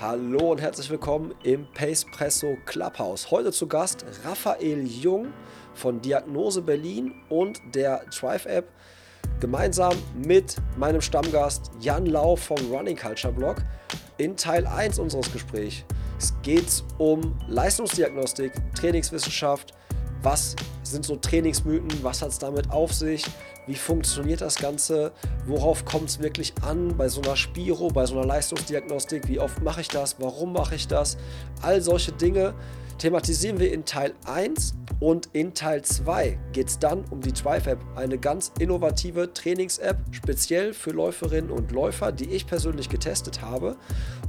Hallo und herzlich willkommen im Pacepresso Clubhouse. Heute zu Gast Raphael Jung von Diagnose Berlin und der Drive App gemeinsam mit meinem Stammgast Jan Lau vom Running Culture Blog in Teil 1 unseres Gesprächs. Es geht um Leistungsdiagnostik, Trainingswissenschaft, was sind so Trainingsmythen, was hat es damit auf sich, wie funktioniert das Ganze, worauf kommt es wirklich an bei so einer Spiro, bei so einer Leistungsdiagnostik, wie oft mache ich das, warum mache ich das, all solche Dinge thematisieren wir in Teil 1 und in Teil 2 geht es dann um die Drive App, eine ganz innovative Trainings-App, speziell für Läuferinnen und Läufer, die ich persönlich getestet habe.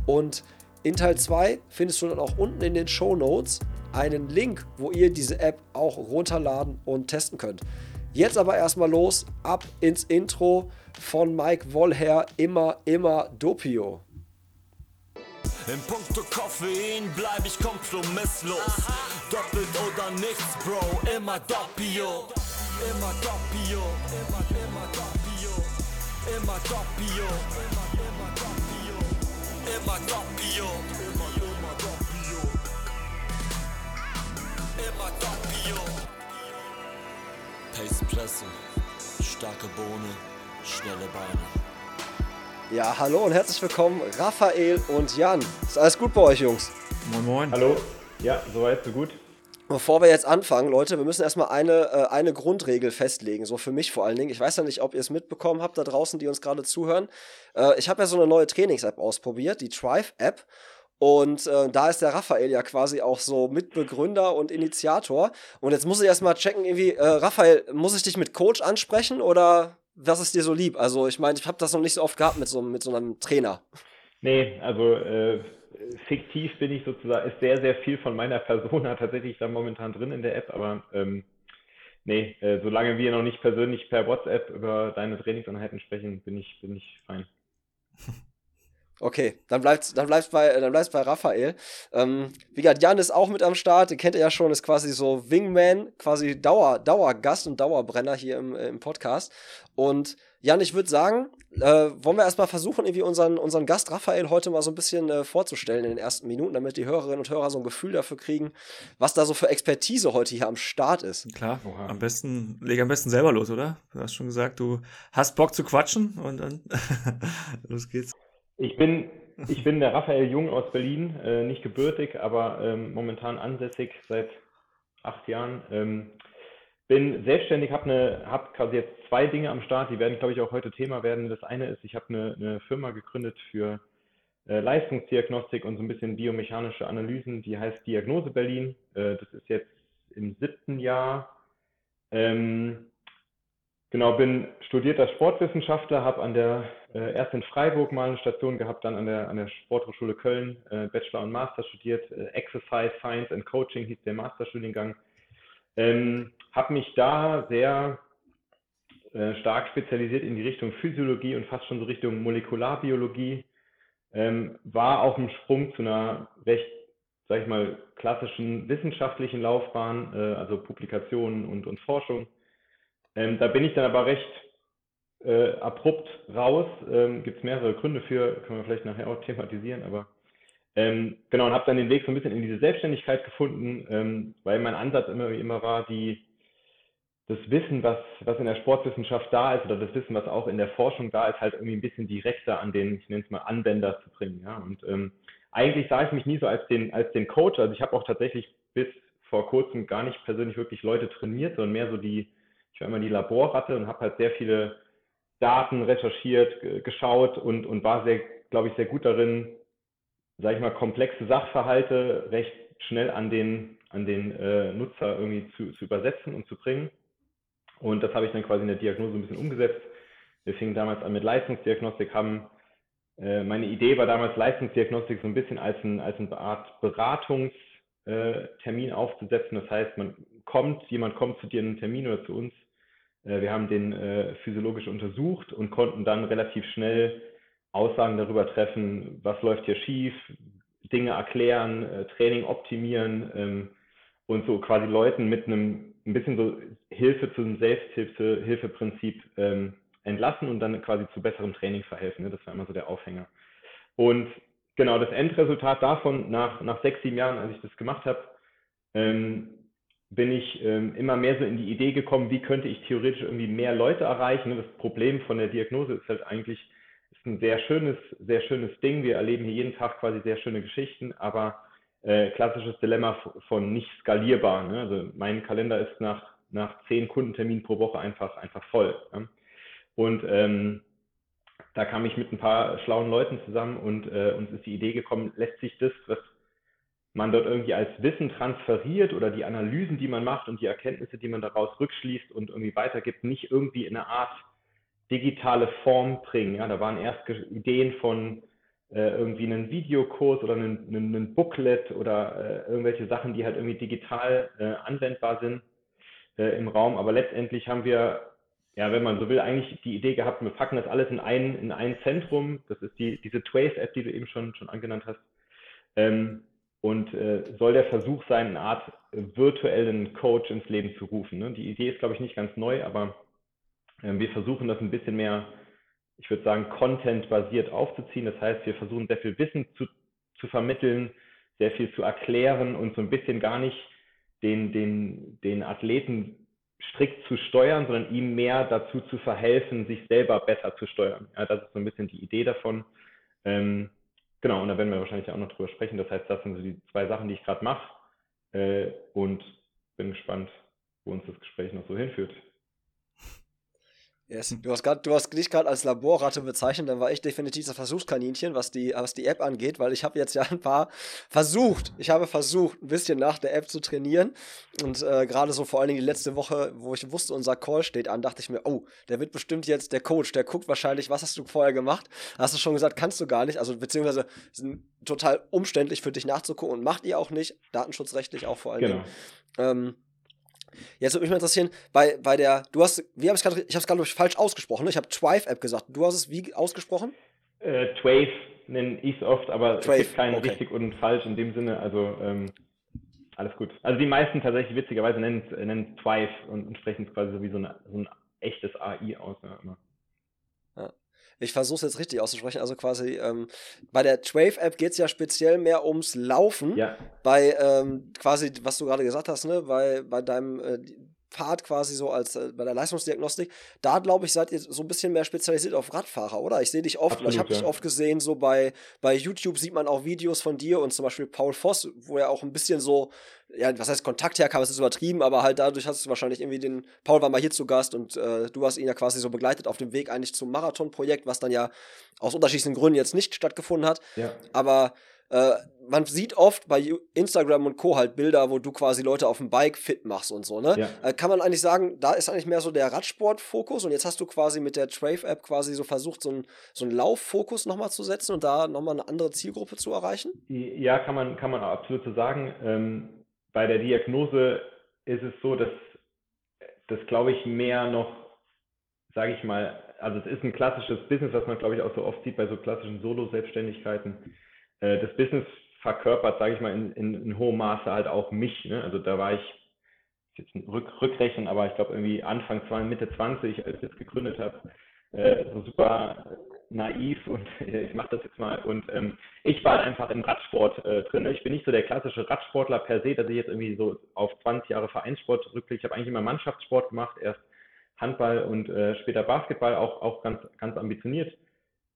Und in Teil 2 findest du dann auch unten in den Show Notes einen Link, wo ihr diese App auch runterladen und testen könnt. Jetzt aber erstmal los, ab ins Intro von Mike Wollher, immer, immer Dopio. In puncto Koffein bleib ich kompromisslos. Doppelt oder nichts, Bro, immer Doppio. Immer Doppio, immer, immer Doppio. Immer Doppio, immer, immer Doppio. Immer Doppio, immer, immer Immer Doppio. Pace Presse, starke Bohne, schnelle Beine. Ja, hallo und herzlich willkommen, Raphael und Jan. Ist alles gut bei euch, Jungs? Moin Moin. Hallo. Ja, soweit, so gut. Bevor wir jetzt anfangen, Leute, wir müssen erstmal eine, äh, eine Grundregel festlegen, so für mich vor allen Dingen. Ich weiß ja nicht, ob ihr es mitbekommen habt da draußen, die uns gerade zuhören. Äh, ich habe ja so eine neue Trainings-App ausprobiert, die Thrive-App. Und äh, da ist der Raphael ja quasi auch so Mitbegründer und Initiator. Und jetzt muss ich erstmal checken, irgendwie, äh, Raphael, muss ich dich mit Coach ansprechen oder was ist dir so lieb? Also ich meine, ich habe das noch nicht so oft gehabt mit so, mit so einem Trainer. Nee, also äh, fiktiv bin ich sozusagen, ist sehr, sehr viel von meiner Persona tatsächlich da momentan drin in der App, aber ähm, nee, äh, solange wir noch nicht persönlich per WhatsApp über deine Trainingseinheiten sprechen, bin ich, bin ich fein. Okay, dann bleibt dann bleibt's bei dann bleibt's bei Raphael. Ähm, wie gesagt, Jan ist auch mit am Start. Den kennt ihr ja schon, ist quasi so Wingman, quasi Dauer Dauergast und Dauerbrenner hier im, äh, im Podcast. Und Jan, ich würde sagen, äh, wollen wir erstmal versuchen, irgendwie unseren, unseren Gast Raphael heute mal so ein bisschen äh, vorzustellen in den ersten Minuten, damit die Hörerinnen und Hörer so ein Gefühl dafür kriegen, was da so für Expertise heute hier am Start ist. Klar, Oha. am besten, leg am besten selber los, oder? Du hast schon gesagt, du hast Bock zu quatschen und dann los geht's. Ich bin, ich bin der Raphael Jung aus Berlin, äh, nicht gebürtig, aber ähm, momentan ansässig seit acht Jahren. Ähm, bin selbstständig, habe ne, hab quasi jetzt zwei Dinge am Start, die werden, glaube ich, auch heute Thema werden. Das eine ist, ich habe eine, eine Firma gegründet für äh, Leistungsdiagnostik und so ein bisschen biomechanische Analysen, die heißt Diagnose Berlin. Äh, das ist jetzt im siebten Jahr. Ähm, Genau, bin studierter Sportwissenschaftler, habe an der äh, erst in Freiburg mal eine Station gehabt, dann an der an der Sporthochschule Köln äh, Bachelor und Master studiert. Äh, Exercise Science and Coaching hieß der Masterstudiengang. Ähm, habe mich da sehr äh, stark spezialisiert in die Richtung Physiologie und fast schon so Richtung Molekularbiologie. Ähm, war auf dem Sprung zu einer recht, sag ich mal, klassischen wissenschaftlichen Laufbahn, äh, also Publikationen und, und Forschung ähm, da bin ich dann aber recht äh, abrupt raus. Ähm, Gibt es mehrere Gründe für, können wir vielleicht nachher auch thematisieren, aber ähm, genau, und habe dann den Weg so ein bisschen in diese Selbstständigkeit gefunden, ähm, weil mein Ansatz immer, immer war, die, das Wissen, was, was in der Sportwissenschaft da ist, oder das Wissen, was auch in der Forschung da ist, halt irgendwie ein bisschen direkter an den, ich nenne es mal, Anwender zu bringen. Ja? Und ähm, eigentlich sah ich mich nie so als den, als den Coach. Also ich habe auch tatsächlich bis vor kurzem gar nicht persönlich wirklich Leute trainiert, sondern mehr so die, ich war immer die Laborratte und habe halt sehr viele Daten recherchiert, geschaut und, und war sehr, glaube ich, sehr gut darin, sage ich mal, komplexe Sachverhalte recht schnell an den, an den äh, Nutzer irgendwie zu, zu übersetzen und zu bringen. Und das habe ich dann quasi in der Diagnose ein bisschen umgesetzt. Wir fingen damals an mit Leistungsdiagnostik, haben äh, meine Idee war damals Leistungsdiagnostik so ein bisschen als, ein, als eine Art Beratungstermin äh, aufzusetzen. Das heißt, man kommt, jemand kommt zu dir in einen Termin oder zu uns wir haben den äh, physiologisch untersucht und konnten dann relativ schnell Aussagen darüber treffen, was läuft hier schief, Dinge erklären, äh, Training optimieren ähm, und so quasi Leuten mit einem ein bisschen so Hilfe zu einem Selbsthilfeprinzip ähm, entlassen und dann quasi zu besserem Training verhelfen. Ne? Das war immer so der Aufhänger. Und genau, das Endresultat davon, nach, nach sechs, sieben Jahren, als ich das gemacht habe, ähm, bin ich ähm, immer mehr so in die Idee gekommen, wie könnte ich theoretisch irgendwie mehr Leute erreichen. Das Problem von der Diagnose ist halt eigentlich, ist ein sehr schönes, sehr schönes Ding. Wir erleben hier jeden Tag quasi sehr schöne Geschichten, aber äh, klassisches Dilemma von nicht skalierbar. Ne? Also mein Kalender ist nach, nach zehn Kundenterminen pro Woche einfach, einfach voll. Ne? Und ähm, da kam ich mit ein paar schlauen Leuten zusammen und äh, uns ist die Idee gekommen, lässt sich das, was man dort irgendwie als Wissen transferiert oder die Analysen, die man macht und die Erkenntnisse, die man daraus rückschließt und irgendwie weitergibt, nicht irgendwie in eine Art digitale Form bringen. Ja, da waren erst Ideen von äh, irgendwie einen Videokurs oder einen, einen, einen Booklet oder äh, irgendwelche Sachen, die halt irgendwie digital äh, anwendbar sind äh, im Raum. Aber letztendlich haben wir, ja, wenn man so will, eigentlich die Idee gehabt, wir packen das alles in ein, in ein Zentrum. Das ist die, diese Trace-App, die du eben schon, schon angenannt hast. Ähm, und äh, soll der Versuch sein, eine Art virtuellen Coach ins Leben zu rufen. Ne? Die Idee ist, glaube ich, nicht ganz neu, aber äh, wir versuchen das ein bisschen mehr, ich würde sagen, content-basiert aufzuziehen. Das heißt, wir versuchen sehr viel Wissen zu, zu vermitteln, sehr viel zu erklären und so ein bisschen gar nicht den, den, den Athleten strikt zu steuern, sondern ihm mehr dazu zu verhelfen, sich selber besser zu steuern. Ja, das ist so ein bisschen die Idee davon. Ähm, Genau, und da werden wir wahrscheinlich auch noch drüber sprechen. Das heißt, das sind so die zwei Sachen, die ich gerade mache. Äh, und bin gespannt, wo uns das Gespräch noch so hinführt. Yes. Du hast, grad, du hast dich gerade als Laborratte bezeichnet, dann war ich definitiv das Versuchskaninchen, was die, was die App angeht, weil ich habe jetzt ja ein paar versucht, ich habe versucht, ein bisschen nach der App zu trainieren und äh, gerade so vor allen Dingen die letzte Woche, wo ich wusste, unser Call steht an, dachte ich mir, oh, der wird bestimmt jetzt der Coach, der guckt wahrscheinlich, was hast du vorher gemacht? Hast du schon gesagt, kannst du gar nicht, also beziehungsweise sind total umständlich für dich nachzugucken und macht ihr auch nicht, datenschutzrechtlich auch vor allen genau. Dingen. Ähm, Jetzt würde mich mal interessieren, bei, bei der, du hast, wie habe ich gerade, ich habe es gerade falsch ausgesprochen, ne? ich habe Twive-App gesagt. Du hast es wie ausgesprochen? Äh, Twave nenne ich es oft, aber Twave. es gibt kein okay. richtig und falsch in dem Sinne, also ähm, alles gut. Also die meisten tatsächlich witzigerweise nennen es nennen Twive und, und sprechen es quasi so wie so, eine, so ein echtes AI aus. Ja, immer. Ich versuche es jetzt richtig auszusprechen. Also quasi ähm, bei der Trave-App geht es ja speziell mehr ums Laufen. Ja. Bei ähm, quasi, was du gerade gesagt hast, ne, bei, bei deinem äh, Pfad quasi so als äh, bei der Leistungsdiagnostik, da glaube ich, seid ihr so ein bisschen mehr spezialisiert auf Radfahrer, oder? Ich sehe dich oft, Absolut, ich habe ja. dich oft gesehen, so bei, bei YouTube sieht man auch Videos von dir und zum Beispiel Paul Voss, wo er auch ein bisschen so, ja, was heißt Kontakt herkam, das ist übertrieben, aber halt dadurch hast du wahrscheinlich irgendwie den, Paul war mal hier zu Gast und äh, du hast ihn ja quasi so begleitet auf dem Weg eigentlich zum Marathonprojekt, was dann ja aus unterschiedlichen Gründen jetzt nicht stattgefunden hat. Ja. Aber äh, man sieht oft bei Instagram und Co. halt Bilder, wo du quasi Leute auf dem Bike fit machst und so, ne? Ja. Äh, kann man eigentlich sagen, da ist eigentlich mehr so der Radsport-Fokus und jetzt hast du quasi mit der Trave-App quasi so versucht, so einen so Lauffokus nochmal zu setzen und da nochmal eine andere Zielgruppe zu erreichen? Ja, kann man, kann man absolut so sagen. Ähm, bei der Diagnose ist es so, dass das, glaube ich, mehr noch, sage ich mal, also es ist ein klassisches Business, was man, glaube ich, auch so oft sieht bei so klassischen Solo-Selbstständigkeiten äh, das Business verkörpert, sage ich mal, in, in, in, hohem Maße halt auch mich. Ne? Also da war ich jetzt ein Rück, Rückrechnen, aber ich glaube irgendwie Anfang, Mitte 20, als ich das gegründet habe, äh, so super naiv und äh, ich mache das jetzt mal. Und ähm, ich war einfach im Radsport äh, drin. Ich bin nicht so der klassische Radsportler per se, dass ich jetzt irgendwie so auf 20 Jahre Vereinssport rückblicke. Ich habe eigentlich immer Mannschaftssport gemacht, erst Handball und äh, später Basketball, auch, auch ganz, ganz ambitioniert.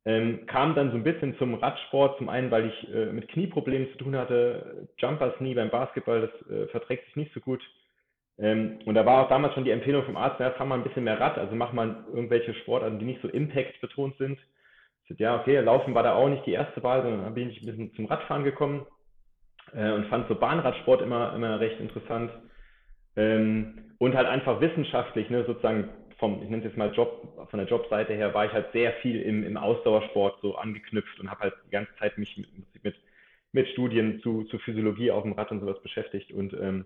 Ähm, kam dann so ein bisschen zum Radsport, zum einen, weil ich äh, mit Knieproblemen zu tun hatte. Jumpers Knie beim Basketball, das äh, verträgt sich nicht so gut. Ähm, und da war auch damals schon die Empfehlung vom Arzt, ja, fahr mal ein bisschen mehr Rad, also mach mal irgendwelche Sportarten, die nicht so Impact betont sind. Sagte, ja, okay, Laufen war da auch nicht die erste Wahl, sondern dann bin ich ein bisschen zum Radfahren gekommen äh, und fand so Bahnradsport immer, immer recht interessant. Ähm, und halt einfach wissenschaftlich, ne, sozusagen vom, ich nenne es jetzt mal Job, von der Jobseite her, war ich halt sehr viel im, im Ausdauersport so angeknüpft und habe halt die ganze Zeit mich mit, mit, mit Studien zu, zu Physiologie auf dem Rad und sowas beschäftigt. Und ähm,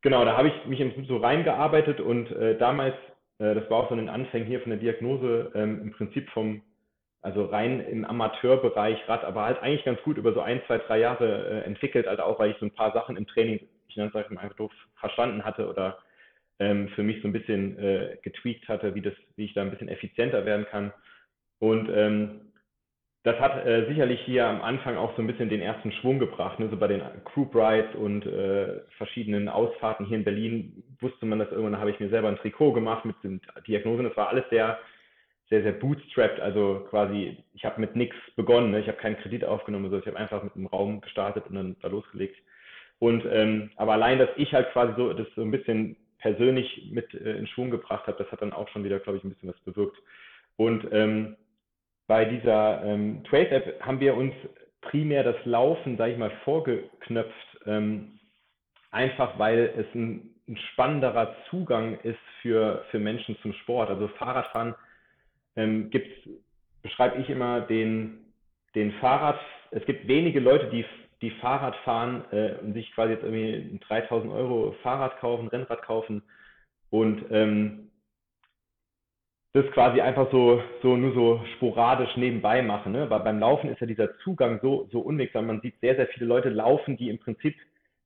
genau, da habe ich mich so reingearbeitet und äh, damals, äh, das war auch so ein Anfang hier von der Diagnose, ähm, im Prinzip vom, also rein im Amateurbereich Rad, aber halt eigentlich ganz gut über so ein, zwei, drei Jahre äh, entwickelt, also auch weil ich so ein paar Sachen im Training, ich nenne es einfach doof, verstanden hatte oder ähm, für mich so ein bisschen äh, getweakt hatte, wie, das, wie ich da ein bisschen effizienter werden kann. Und ähm, das hat äh, sicherlich hier am Anfang auch so ein bisschen den ersten Schwung gebracht. Ne? So bei den Group Rides und äh, verschiedenen Ausfahrten hier in Berlin wusste man das irgendwann, habe ich mir selber ein Trikot gemacht mit den Diagnosen. Das war alles sehr, sehr, sehr bootstrapped. Also quasi, ich habe mit nichts begonnen. Ne? Ich habe keinen Kredit aufgenommen, sondern ich habe einfach mit einem Raum gestartet und dann da losgelegt. Und ähm, aber allein, dass ich halt quasi so das so ein bisschen persönlich mit äh, in Schwung gebracht habe, das hat dann auch schon wieder, glaube ich, ein bisschen was bewirkt. Und ähm, bei dieser ähm, Trace-App haben wir uns primär das Laufen, sage ich mal, vorgeknöpft, ähm, einfach weil es ein, ein, spannenderer Zugang ist für, für Menschen zum Sport. Also Fahrradfahren ähm, gibt's, beschreibe ich immer den, den Fahrrad, es gibt wenige Leute, die, die Fahrrad fahren äh, und sich quasi jetzt irgendwie ein 3000 Euro Fahrrad kaufen, Rennrad kaufen und ähm, das quasi einfach so, so nur so sporadisch nebenbei machen. Ne? Weil beim Laufen ist ja dieser Zugang so, so unwegsam. Man sieht sehr, sehr viele Leute laufen, die im Prinzip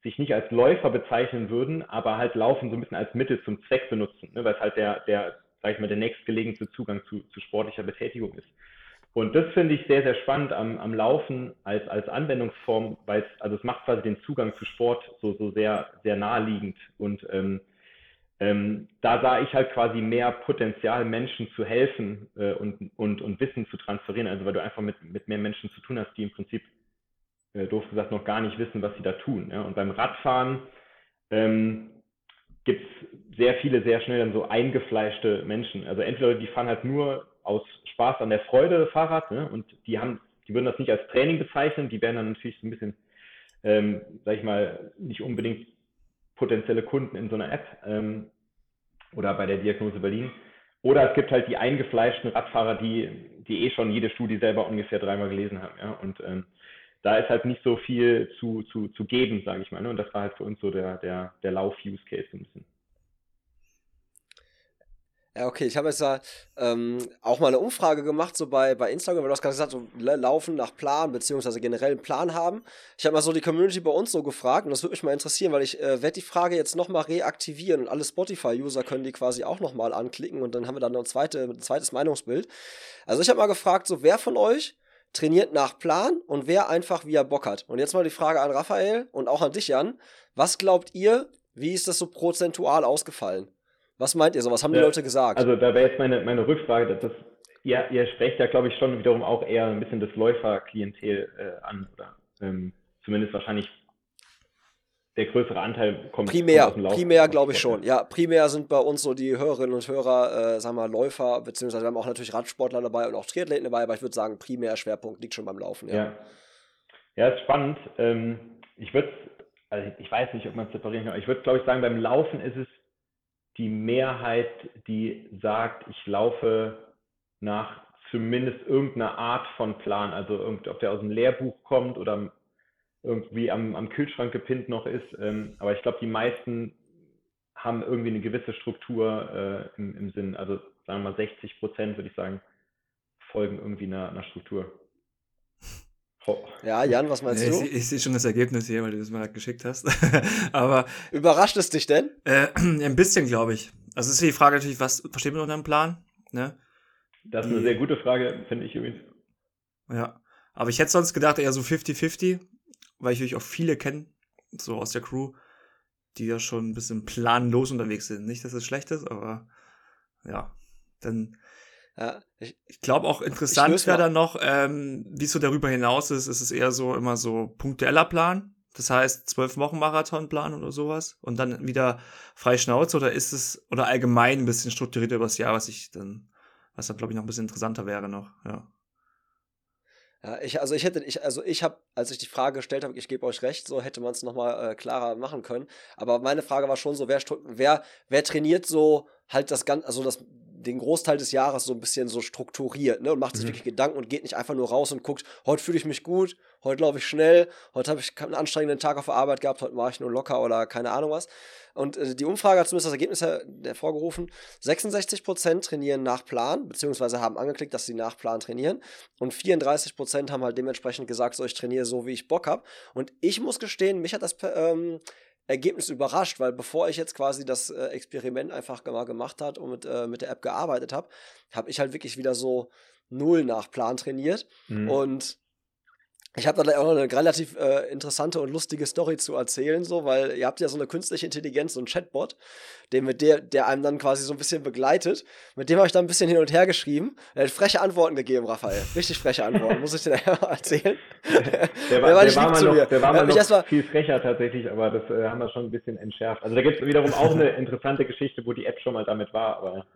sich nicht als Läufer bezeichnen würden, aber halt Laufen so ein bisschen als Mittel zum Zweck benutzen, ne? weil es halt der, der, sag ich mal, der nächstgelegenste Zugang zu, zu sportlicher Betätigung ist. Und das finde ich sehr, sehr spannend am, am Laufen als, als Anwendungsform, weil es, also es macht quasi den Zugang zu Sport so, so sehr, sehr naheliegend und ähm, ähm, da sah ich halt quasi mehr Potenzial, Menschen zu helfen äh, und, und, und Wissen zu transferieren. Also weil du einfach mit, mit mehr Menschen zu tun hast, die im Prinzip, äh, doof gesagt, noch gar nicht wissen, was sie da tun. Ja? Und beim Radfahren ähm, gibt es sehr viele, sehr schnell dann so eingefleischte Menschen. Also entweder die fahren halt nur aus Spaß an der Freude Fahrrad ne? und die haben, die würden das nicht als Training bezeichnen, die werden dann natürlich so ein bisschen, ähm, sag ich mal, nicht unbedingt potenzielle Kunden in so einer App ähm, oder bei der Diagnose Berlin. Oder es gibt halt die eingefleischten Radfahrer, die, die eh schon jede Studie selber ungefähr dreimal gelesen haben. Ja? Und ähm, da ist halt nicht so viel zu, zu, zu geben, sage ich mal. Ne? Und das war halt für uns so der, der, der Lauf-Use-Case so ein bisschen. Ja, okay, ich habe jetzt da ähm, auch mal eine Umfrage gemacht, so bei, bei Instagram, weil du hast gerade gesagt, so laufen nach Plan, beziehungsweise generell einen Plan haben. Ich habe mal so die Community bei uns so gefragt und das würde mich mal interessieren, weil ich äh, werde die Frage jetzt nochmal reaktivieren und alle Spotify-User können die quasi auch nochmal anklicken und dann haben wir dann noch ein, zweite, ein zweites Meinungsbild. Also ich habe mal gefragt, so wer von euch trainiert nach Plan und wer einfach wie er Bock hat. Und jetzt mal die Frage an Raphael und auch an dich, Jan. Was glaubt ihr, wie ist das so prozentual ausgefallen? Was meint ihr so? Was haben die Leute gesagt? Also da wäre jetzt meine, meine Rückfrage, dass das, ihr, ihr sprecht ja, glaube ich, schon wiederum auch eher ein bisschen das Läuferklientel äh, an, oder ähm, zumindest wahrscheinlich der größere Anteil kommt primär, kommt primär glaube ich schon. Ja, primär sind bei uns so die Hörerinnen und Hörer, äh, sagen wir mal Läufer, beziehungsweise wir haben auch natürlich Radsportler dabei und auch Triathleten dabei, aber ich würde sagen, primär Schwerpunkt liegt schon beim Laufen. Ja, ja, ja ist spannend. Ähm, ich würde, also ich weiß nicht, ob man es separieren kann, ich würde, glaube ich, sagen, beim Laufen ist es die Mehrheit, die sagt, ich laufe nach zumindest irgendeiner Art von Plan, also ob der aus dem Lehrbuch kommt oder irgendwie am, am Kühlschrank gepinnt noch ist. Ähm, aber ich glaube, die meisten haben irgendwie eine gewisse Struktur äh, im, im Sinn. Also sagen wir mal 60 Prozent, würde ich sagen, folgen irgendwie einer, einer Struktur. Ja, Jan, was meinst ich, du? Ich, ich sehe schon das Ergebnis hier, weil du das mal geschickt hast. Aber. Überrascht es dich denn? Äh, ein bisschen, glaube ich. Also ist die Frage natürlich, was versteht man unter einem Plan? Ne? Das ist eine sehr gute Frage, finde ich übrigens. Ja. Aber ich hätte sonst gedacht, eher so 50-50, weil ich wirklich auch viele kenne, so aus der Crew, die ja schon ein bisschen planlos unterwegs sind. Nicht, dass es schlecht ist, aber ja. Dann ja, ich, ich glaube auch interessant wäre dann noch, ähm, wie es so darüber hinaus ist, ist es eher so immer so punktueller Plan. Das heißt, zwölf Wochen Marathonplan oder sowas und dann wieder frei Schnauze oder ist es, oder allgemein ein bisschen strukturierter übers Jahr, was ich dann, was dann glaube ich noch ein bisschen interessanter wäre noch, ja. Ja, ich, also ich hätte, ich, also ich habe, als ich die Frage gestellt habe, ich gebe euch recht, so hätte man es nochmal äh, klarer machen können. Aber meine Frage war schon so, wer, wer, wer trainiert so halt das Ganze, also das den Großteil des Jahres so ein bisschen so strukturiert ne, und macht sich mhm. wirklich Gedanken und geht nicht einfach nur raus und guckt, heute fühle ich mich gut, heute laufe ich schnell, heute habe ich einen anstrengenden Tag auf der Arbeit gehabt, heute mache ich nur locker oder keine Ahnung was. Und äh, die Umfrage hat zumindest das Ergebnis hervorgerufen, 66% trainieren nach Plan, beziehungsweise haben angeklickt, dass sie nach Plan trainieren und 34% haben halt dementsprechend gesagt, so ich trainiere so, wie ich Bock habe. Und ich muss gestehen, mich hat das ähm, Ergebnis überrascht, weil bevor ich jetzt quasi das äh, Experiment einfach mal gemacht hat und mit, äh, mit der App gearbeitet habe, habe ich halt wirklich wieder so null nach Plan trainiert. Mhm. Und ich habe da auch noch eine relativ äh, interessante und lustige Story zu erzählen, so, weil ihr habt ja so eine künstliche Intelligenz, so ein Chatbot, den mit der, der einem dann quasi so ein bisschen begleitet. Mit dem habe ich dann ein bisschen hin und her geschrieben. Er hat freche Antworten gegeben, Raphael. Richtig freche Antworten, muss ich dir da erzählen. Der war, der war, der war mal noch, der war mal noch viel frecher tatsächlich, aber das äh, haben wir schon ein bisschen entschärft. Also da gibt es wiederum auch eine interessante Geschichte, wo die App schon mal damit war, aber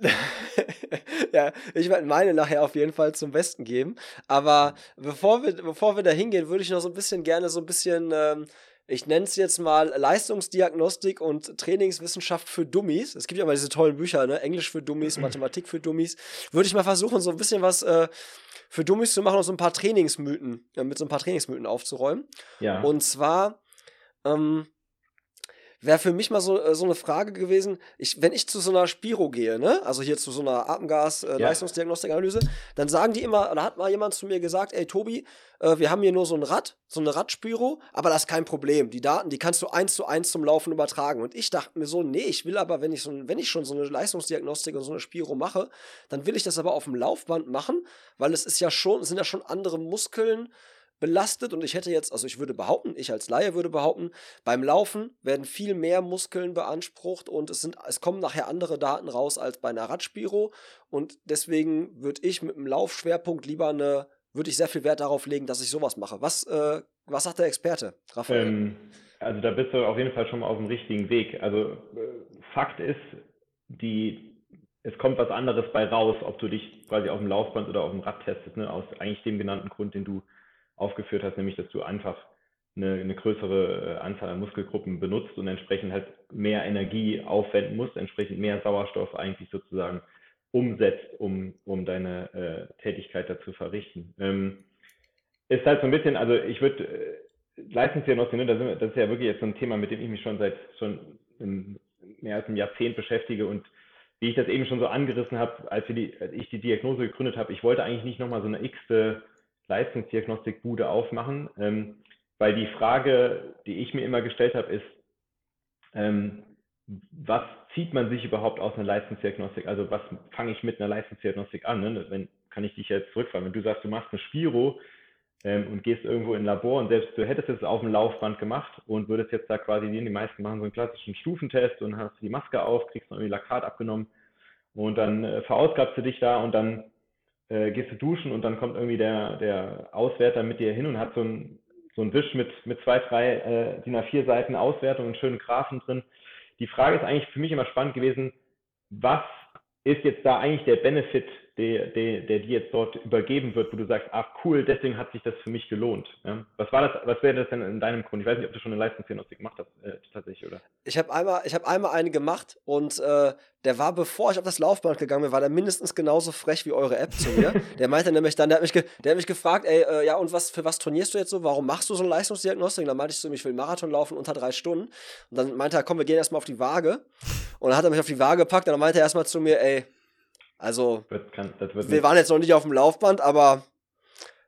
ja, ich werde meine nachher auf jeden Fall zum Besten geben. Aber bevor wir, bevor wir da hingehen, würde ich noch so ein bisschen gerne so ein bisschen, ähm, ich nenne es jetzt mal Leistungsdiagnostik und Trainingswissenschaft für Dummies. Es gibt ja mal diese tollen Bücher, ne? Englisch für Dummies, Mathematik für Dummies. Würde ich mal versuchen, so ein bisschen was äh, für Dummies zu machen und so ein paar Trainingsmythen, äh, mit so ein paar Trainingsmythen aufzuräumen. Ja. Und zwar, ähm, wäre für mich mal so, äh, so eine Frage gewesen, ich, wenn ich zu so einer Spiro gehe, ne, also hier zu so einer Atemgas-Leistungsdiagnostikanalyse, äh, ja. dann sagen die immer, da hat mal jemand zu mir gesagt, ey Tobi, äh, wir haben hier nur so ein Rad, so eine Radspiro, aber das ist kein Problem. Die Daten, die kannst du eins zu eins zum Laufen übertragen. Und ich dachte mir so, nee, ich will aber, wenn ich, so, wenn ich schon so eine Leistungsdiagnostik und so eine Spiro mache, dann will ich das aber auf dem Laufband machen, weil es ist ja schon, es sind ja schon andere Muskeln, belastet und ich hätte jetzt, also ich würde behaupten, ich als Laie würde behaupten, beim Laufen werden viel mehr Muskeln beansprucht und es sind, es kommen nachher andere Daten raus als bei einer Radspiro und deswegen würde ich mit einem Laufschwerpunkt lieber eine, würde ich sehr viel Wert darauf legen, dass ich sowas mache. Was, äh, was sagt der Experte, Raphael? Ähm, also da bist du auf jeden Fall schon mal auf dem richtigen Weg. Also äh, Fakt ist, die es kommt was anderes bei raus, ob du dich quasi auf dem Laufband oder auf dem Rad testest, ne? aus eigentlich dem genannten Grund, den du aufgeführt hast, nämlich dass du einfach eine, eine größere äh, Anzahl an Muskelgruppen benutzt und entsprechend halt mehr Energie aufwenden musst, entsprechend mehr Sauerstoff eigentlich sozusagen umsetzt, um, um deine äh, Tätigkeit dazu verrichten. Ähm, ist halt so ein bisschen, also ich würde äh, Leistungsdiagnostik, das, das ist ja wirklich jetzt so ein Thema, mit dem ich mich schon seit schon mehr als einem Jahrzehnt beschäftige und wie ich das eben schon so angerissen habe, als, als ich die Diagnose gegründet habe, ich wollte eigentlich nicht nochmal so eine x-te Leistungsdiagnostikbude aufmachen, ähm, weil die Frage, die ich mir immer gestellt habe, ist, ähm, was zieht man sich überhaupt aus einer Leistungsdiagnostik? Also was fange ich mit einer Leistungsdiagnostik an? Ne? Wenn, kann ich dich jetzt zurückfragen. Wenn du sagst, du machst eine Spiro ähm, und gehst irgendwo in ein Labor und selbst du hättest es auf dem Laufband gemacht und würdest jetzt da quasi, die meisten machen so einen klassischen Stufentest und hast die Maske auf, kriegst noch irgendwie Laktat abgenommen und dann äh, verausgabst du dich da und dann äh, gehst du duschen und dann kommt irgendwie der, der Auswärter mit dir hin und hat so ein, so ein Wisch mit, mit zwei, drei äh, DIN A4 Seiten Auswertung und schönen Graphen drin. Die Frage ist eigentlich für mich immer spannend gewesen, was ist jetzt da eigentlich der Benefit der, der, der dir jetzt dort übergeben wird, wo du sagst, ach cool, deswegen hat sich das für mich gelohnt. Ja? Was war das, was wäre das denn in deinem Grund? Ich weiß nicht, ob du schon eine Leistungsdiagnostik gemacht hast, äh, tatsächlich, oder? Ich habe einmal, ich habe einmal eine gemacht und äh, der war, bevor ich auf das Laufband gegangen bin, war der mindestens genauso frech wie eure App zu mir. der meinte nämlich dann, der hat mich, ge, der hat mich gefragt, ey, äh, ja, und was, für was trainierst du jetzt so? Warum machst du so eine Leistungsdiagnostik? Und dann meinte ich so, ich will Marathon laufen unter drei Stunden. Und dann meinte er, komm, wir gehen erstmal auf die Waage. Und dann hat er mich auf die Waage gepackt und dann meinte er erstmal zu mir, ey, also, kann, wir waren jetzt noch nicht auf dem Laufband, aber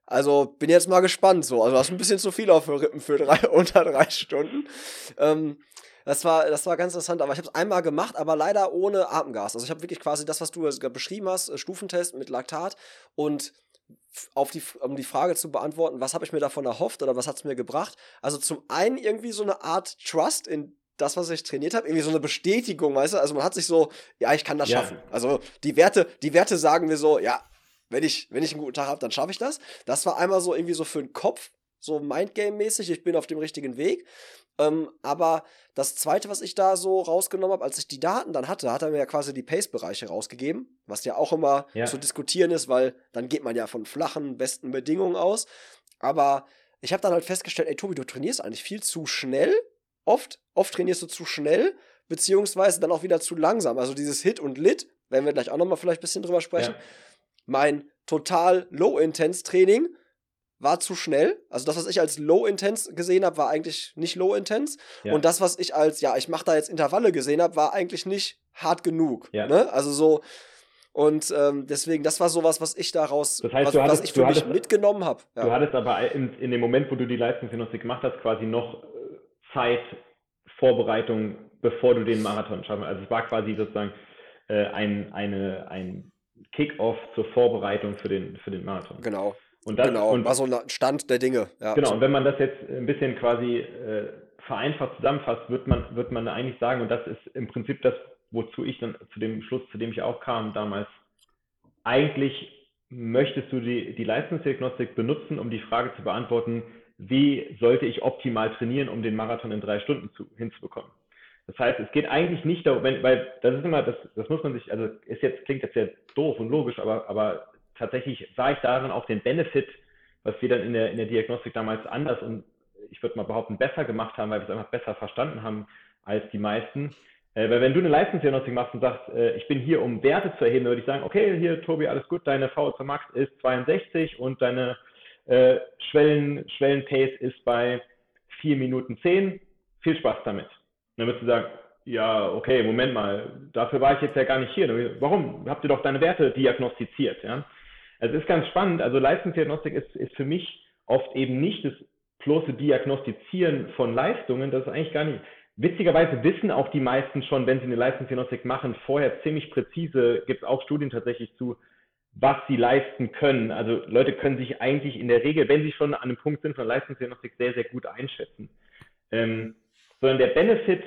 also bin jetzt mal gespannt so. Also, das ist ein bisschen zu viel auf den Rippen für drei, unter drei Stunden. Ähm, das war, das war ganz interessant, aber ich habe es einmal gemacht, aber leider ohne Atemgas. Also ich habe wirklich quasi das, was du beschrieben hast, äh, Stufentest mit Laktat und auf die, um die Frage zu beantworten, was habe ich mir davon erhofft oder was hat es mir gebracht? Also zum einen irgendwie so eine Art Trust in das, was ich trainiert habe, irgendwie so eine Bestätigung, weißt du? Also man hat sich so, ja, ich kann das ja. schaffen. Also die Werte, die Werte sagen mir so, ja, wenn ich, wenn ich einen guten Tag habe, dann schaffe ich das. Das war einmal so irgendwie so für den Kopf, so Mindgame-mäßig, ich bin auf dem richtigen Weg. Ähm, aber das zweite, was ich da so rausgenommen habe, als ich die Daten dann hatte, hat er mir ja quasi die Pace-Bereiche rausgegeben, was ja auch immer ja. zu diskutieren ist, weil dann geht man ja von flachen, besten Bedingungen aus. Aber ich habe dann halt festgestellt, ey Tobi, du trainierst eigentlich viel zu schnell oft, oft trainierst du zu schnell, beziehungsweise dann auch wieder zu langsam. Also dieses Hit und Lit, werden wir gleich auch nochmal vielleicht ein bisschen drüber sprechen. Ja. Mein total Low-Intense-Training war zu schnell. Also das, was ich als Low-Intense gesehen habe, war eigentlich nicht Low-Intense. Ja. Und das, was ich als, ja, ich mache da jetzt Intervalle gesehen habe, war eigentlich nicht hart genug. Ja. Ne? Also so, und ähm, deswegen, das war sowas, was ich daraus, das heißt, was, hattest, was ich für mich hattest, mitgenommen habe. Du hattest aber in, in, dem Moment, wo du die Leistungsdiagnostik gemacht hast, quasi noch Zeit Vorbereitung, bevor du den Marathon schaffst. Also es war quasi sozusagen äh, ein, eine, ein Kick-off zur Vorbereitung für den, für den Marathon. Genau. Und das, genau, und, war so ein Stand der Dinge. Ja. Genau, und wenn man das jetzt ein bisschen quasi äh, vereinfacht zusammenfasst, wird man, wird man eigentlich sagen, und das ist im Prinzip das, wozu ich dann zu dem Schluss, zu dem ich auch kam damals, eigentlich möchtest du die, die Leistungsdiagnostik benutzen, um die Frage zu beantworten, wie sollte ich optimal trainieren, um den Marathon in drei Stunden zu, hinzubekommen. Das heißt, es geht eigentlich nicht darum, wenn, weil das ist immer, das, das muss man sich, also ist jetzt, klingt jetzt sehr doof und logisch, aber, aber tatsächlich sah ich darin auch den Benefit, was wir dann in der, in der Diagnostik damals anders und ich würde mal behaupten, besser gemacht haben, weil wir es einfach besser verstanden haben als die meisten. Äh, weil wenn du eine Leistungsdiagnostik machst und sagst, äh, ich bin hier, um Werte zu erheben, würde ich sagen, okay, hier, Tobi, alles gut, deine VO2 Max ist 62 und deine äh, Schwellen, Schwellenpace ist bei 4 Minuten 10. Viel Spaß damit. Und dann würdest du sagen, ja, okay, Moment mal, dafür war ich jetzt ja gar nicht hier. Warum? Habt ihr doch deine Werte diagnostiziert, ja? Also es ist ganz spannend. Also Leistungsdiagnostik ist, ist für mich oft eben nicht das bloße Diagnostizieren von Leistungen. Das ist eigentlich gar nicht. Witzigerweise wissen auch die meisten schon, wenn sie eine Leistungsdiagnostik machen, vorher ziemlich präzise, gibt es auch Studien tatsächlich zu, was sie leisten können. Also Leute können sich eigentlich in der Regel, wenn sie schon an einem Punkt sind von Leistungsdiagnostik, sehr, sehr gut einschätzen. Ähm, sondern der Benefit,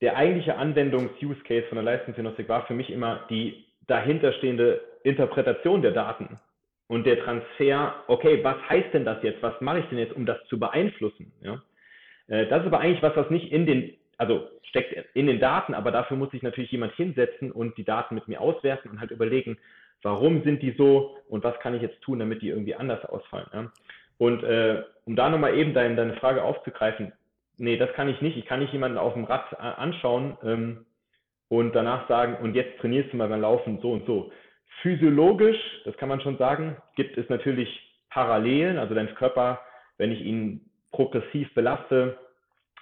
der eigentliche Anwendungs-Use-Case von der Leistungsdiagnostik war für mich immer die dahinterstehende Interpretation der Daten und der Transfer, okay, was heißt denn das jetzt? Was mache ich denn jetzt, um das zu beeinflussen? Ja? Äh, das ist aber eigentlich was, was nicht in den, also steckt in den Daten, aber dafür muss sich natürlich jemand hinsetzen und die Daten mit mir auswerten und halt überlegen, warum sind die so und was kann ich jetzt tun, damit die irgendwie anders ausfallen. Ja? Und äh, um da nochmal eben deine, deine Frage aufzugreifen, nee, das kann ich nicht. Ich kann nicht jemanden auf dem Rad äh, anschauen ähm, und danach sagen, und jetzt trainierst du mal beim Laufen so und so. Physiologisch, das kann man schon sagen, gibt es natürlich Parallelen. Also dein Körper, wenn ich ihn progressiv belaste,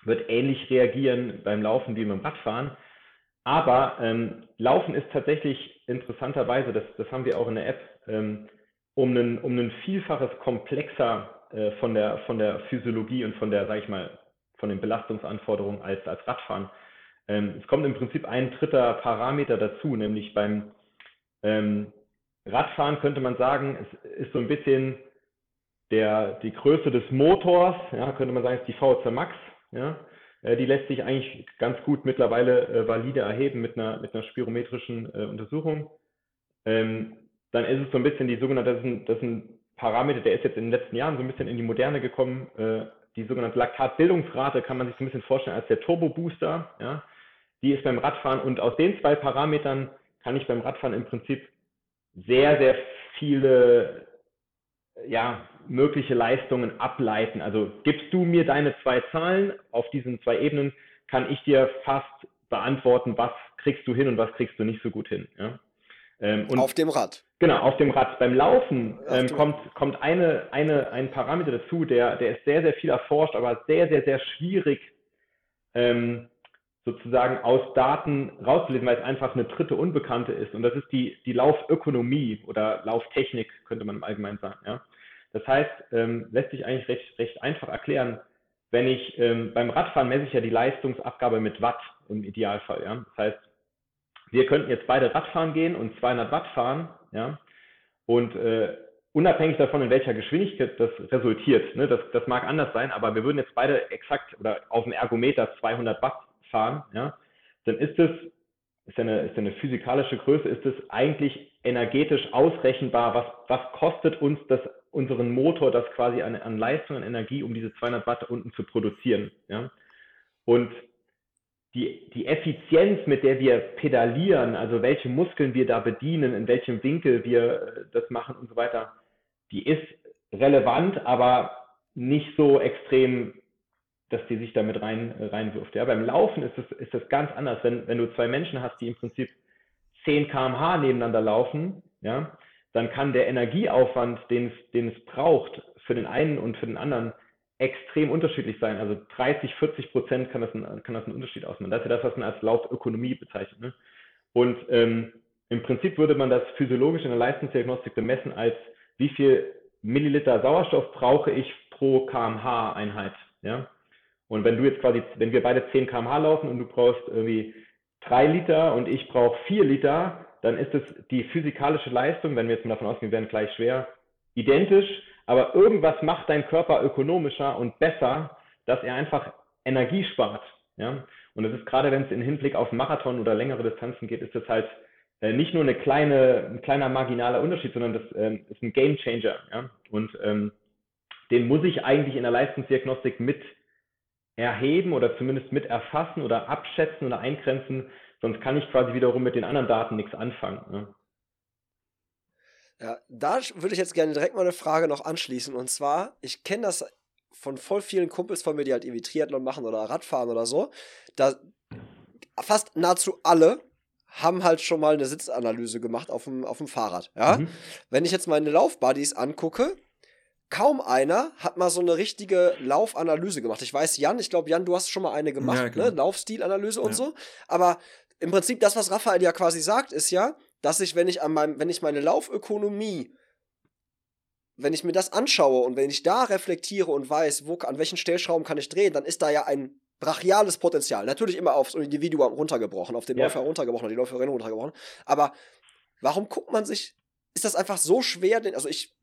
wird ähnlich reagieren beim Laufen wie beim Radfahren. Aber ähm, Laufen ist tatsächlich interessanterweise, das, das haben wir auch in der App, ähm, um, ein, um ein Vielfaches komplexer äh, von, der, von der Physiologie und von der, sag ich mal, von den Belastungsanforderungen als, als Radfahren. Ähm, es kommt im Prinzip ein dritter Parameter dazu, nämlich beim ähm, Radfahren könnte man sagen, es ist so ein bisschen der, die Größe des Motors, ja, könnte man sagen, ist die VZ Max. Ja, die lässt sich eigentlich ganz gut mittlerweile äh, valide erheben mit einer, mit einer spirometrischen äh, Untersuchung. Ähm, dann ist es so ein bisschen die sogenannte, das ist, ein, das ist ein Parameter, der ist jetzt in den letzten Jahren so ein bisschen in die Moderne gekommen. Äh, die sogenannte Laktatbildungsrate kann man sich so ein bisschen vorstellen als der Turbo-Booster. Ja? Die ist beim Radfahren und aus den zwei Parametern kann ich beim Radfahren im Prinzip sehr, sehr viele ja, mögliche Leistungen ableiten. Also gibst du mir deine zwei Zahlen auf diesen zwei Ebenen, kann ich dir fast beantworten, was kriegst du hin und was kriegst du nicht so gut hin. Ja? Ähm, auf dem Rad. Genau, auf dem Rad. Beim Laufen ähm, kommt, kommt eine, eine, ein Parameter dazu, der, der ist sehr, sehr viel erforscht, aber sehr, sehr, sehr schwierig ähm, sozusagen aus Daten rauszulesen, weil es einfach eine dritte Unbekannte ist. Und das ist die, die Laufökonomie oder Lauftechnik, könnte man im Allgemeinen sagen. Ja? Das heißt, ähm, lässt sich eigentlich recht, recht einfach erklären, wenn ich ähm, beim Radfahren messe ich ja die Leistungsabgabe mit Watt im Idealfall. Ja? Das heißt, wir könnten jetzt beide Radfahren gehen und 200 Watt fahren. Ja? Und äh, unabhängig davon, in welcher Geschwindigkeit das resultiert, ne, das, das mag anders sein, aber wir würden jetzt beide exakt oder auf dem Ergometer 200 Watt fahren, ja, dann ist es, ist eine, ist eine physikalische Größe, ist es eigentlich energetisch ausrechenbar, was, was kostet uns das, unseren Motor das quasi an, an Leistung, an Energie, um diese 200 Watt unten zu produzieren. Ja? Und die, die Effizienz, mit der wir pedalieren, also welche Muskeln wir da bedienen, in welchem Winkel wir äh, das machen und so weiter, die ist relevant, aber nicht so extrem dass die sich damit rein, reinwirft. Ja, beim Laufen ist es, ist das ganz anders. Wenn, wenn du zwei Menschen hast, die im Prinzip 10 km/h nebeneinander laufen, ja, dann kann der Energieaufwand, den es, den es braucht, für den einen und für den anderen extrem unterschiedlich sein. Also 30, 40 Prozent kann das, kann das einen Unterschied ausmachen. Das ist ja das, was man als Laufökonomie bezeichnet. Ne? Und ähm, im Prinzip würde man das physiologisch in der Leistungsdiagnostik bemessen als wie viel Milliliter Sauerstoff brauche ich pro kmh Einheit. Ja? Und wenn du jetzt quasi, wenn wir beide 10 km/h laufen und du brauchst irgendwie 3 Liter und ich brauche 4 Liter, dann ist es die physikalische Leistung, wenn wir jetzt mal davon ausgehen, wir werden gleich schwer, identisch, aber irgendwas macht dein Körper ökonomischer und besser, dass er einfach Energie spart. Ja? Und das ist gerade, wenn es in Hinblick auf Marathon oder längere Distanzen geht, ist das halt äh, nicht nur eine kleine, ein kleiner marginaler Unterschied, sondern das ähm, ist ein Game Changer. Ja? Und ähm, den muss ich eigentlich in der Leistungsdiagnostik mit erheben oder zumindest mit erfassen oder abschätzen oder eingrenzen, sonst kann ich quasi wiederum mit den anderen Daten nichts anfangen. Ne? Ja, da würde ich jetzt gerne direkt mal eine Frage noch anschließen. Und zwar, ich kenne das von voll vielen Kumpels von mir, die halt irgendwie Triathlon machen oder Radfahren oder so. Da fast nahezu alle haben halt schon mal eine Sitzanalyse gemacht auf dem, auf dem Fahrrad. Ja? Mhm. Wenn ich jetzt meine Laufbuddies angucke, kaum einer hat mal so eine richtige Laufanalyse gemacht. Ich weiß, Jan, ich glaube, Jan, du hast schon mal eine gemacht, ja, ne? Genau. Laufstilanalyse und ja. so. Aber im Prinzip das, was Raphael ja quasi sagt, ist ja, dass ich, wenn ich an meinem, wenn ich meine Laufökonomie, wenn ich mir das anschaue und wenn ich da reflektiere und weiß, wo, an welchen Stellschrauben kann ich drehen, dann ist da ja ein brachiales Potenzial. Natürlich immer aufs Individuum runtergebrochen, auf den ja. Läufer runtergebrochen, die Läuferin runtergebrochen. Aber warum guckt man sich, ist das einfach so schwer, also ich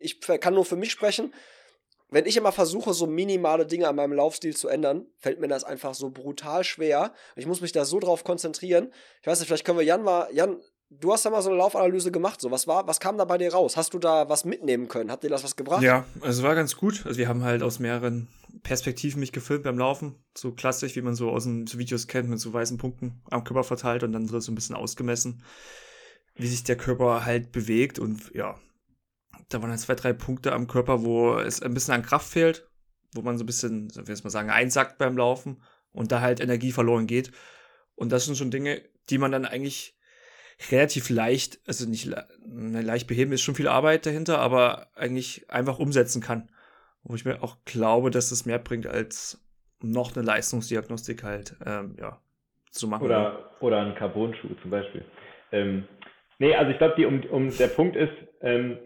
ich kann nur für mich sprechen. Wenn ich immer versuche, so minimale Dinge an meinem Laufstil zu ändern, fällt mir das einfach so brutal schwer. Ich muss mich da so drauf konzentrieren. Ich weiß nicht, vielleicht können wir Jan mal, Jan, du hast ja mal so eine Laufanalyse gemacht. So, was war, was kam da bei dir raus? Hast du da was mitnehmen können? Hat dir das was gebracht? Ja, also war ganz gut. Also wir haben halt aus mehreren Perspektiven mich gefilmt beim Laufen. So klassisch, wie man so aus den Videos kennt, mit so weißen Punkten am Körper verteilt und dann so ein bisschen ausgemessen, wie sich der Körper halt bewegt und ja, da waren halt zwei, drei Punkte am Körper, wo es ein bisschen an Kraft fehlt, wo man so ein bisschen, will ich mal sagen, einsackt beim Laufen und da halt Energie verloren geht. Und das sind schon Dinge, die man dann eigentlich relativ leicht, also nicht ne, leicht beheben, ist schon viel Arbeit dahinter, aber eigentlich einfach umsetzen kann. Wo ich mir auch glaube, dass es mehr bringt, als noch eine Leistungsdiagnostik halt, ähm, ja, zu machen. Oder, oder ein Carbon-Schuh zum Beispiel. Ähm, nee, also ich glaube, um, um, der Punkt ist, ähm,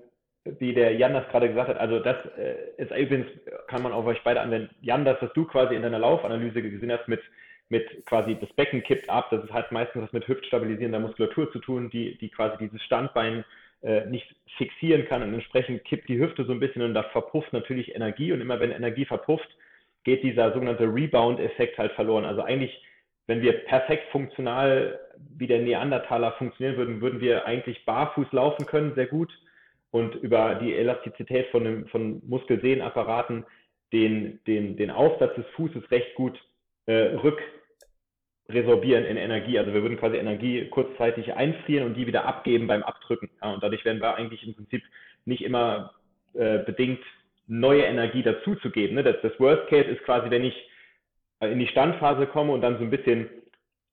wie der Jan das gerade gesagt hat, also das äh, ist übrigens, kann man auf euch beide anwenden. Jan, das, was du quasi in deiner Laufanalyse gesehen hast, mit, mit quasi das Becken kippt ab, das hat meistens was mit hüftstabilisierender Muskulatur zu tun, die, die quasi dieses Standbein äh, nicht fixieren kann und entsprechend kippt die Hüfte so ein bisschen und da verpufft natürlich Energie und immer wenn Energie verpufft, geht dieser sogenannte Rebound-Effekt halt verloren. Also eigentlich, wenn wir perfekt funktional wie der Neandertaler funktionieren würden, würden wir eigentlich barfuß laufen können, sehr gut und über die Elastizität von, dem, von Muskelsehnenapparaten den, den, den Aufsatz des Fußes recht gut äh, rückresorbieren in Energie. Also wir würden quasi Energie kurzzeitig einfrieren und die wieder abgeben beim Abdrücken. Ja, und dadurch werden wir eigentlich im Prinzip nicht immer äh, bedingt neue Energie dazuzugeben. Ne? Das, das Worst Case ist quasi, wenn ich äh, in die Standphase komme und dann so ein bisschen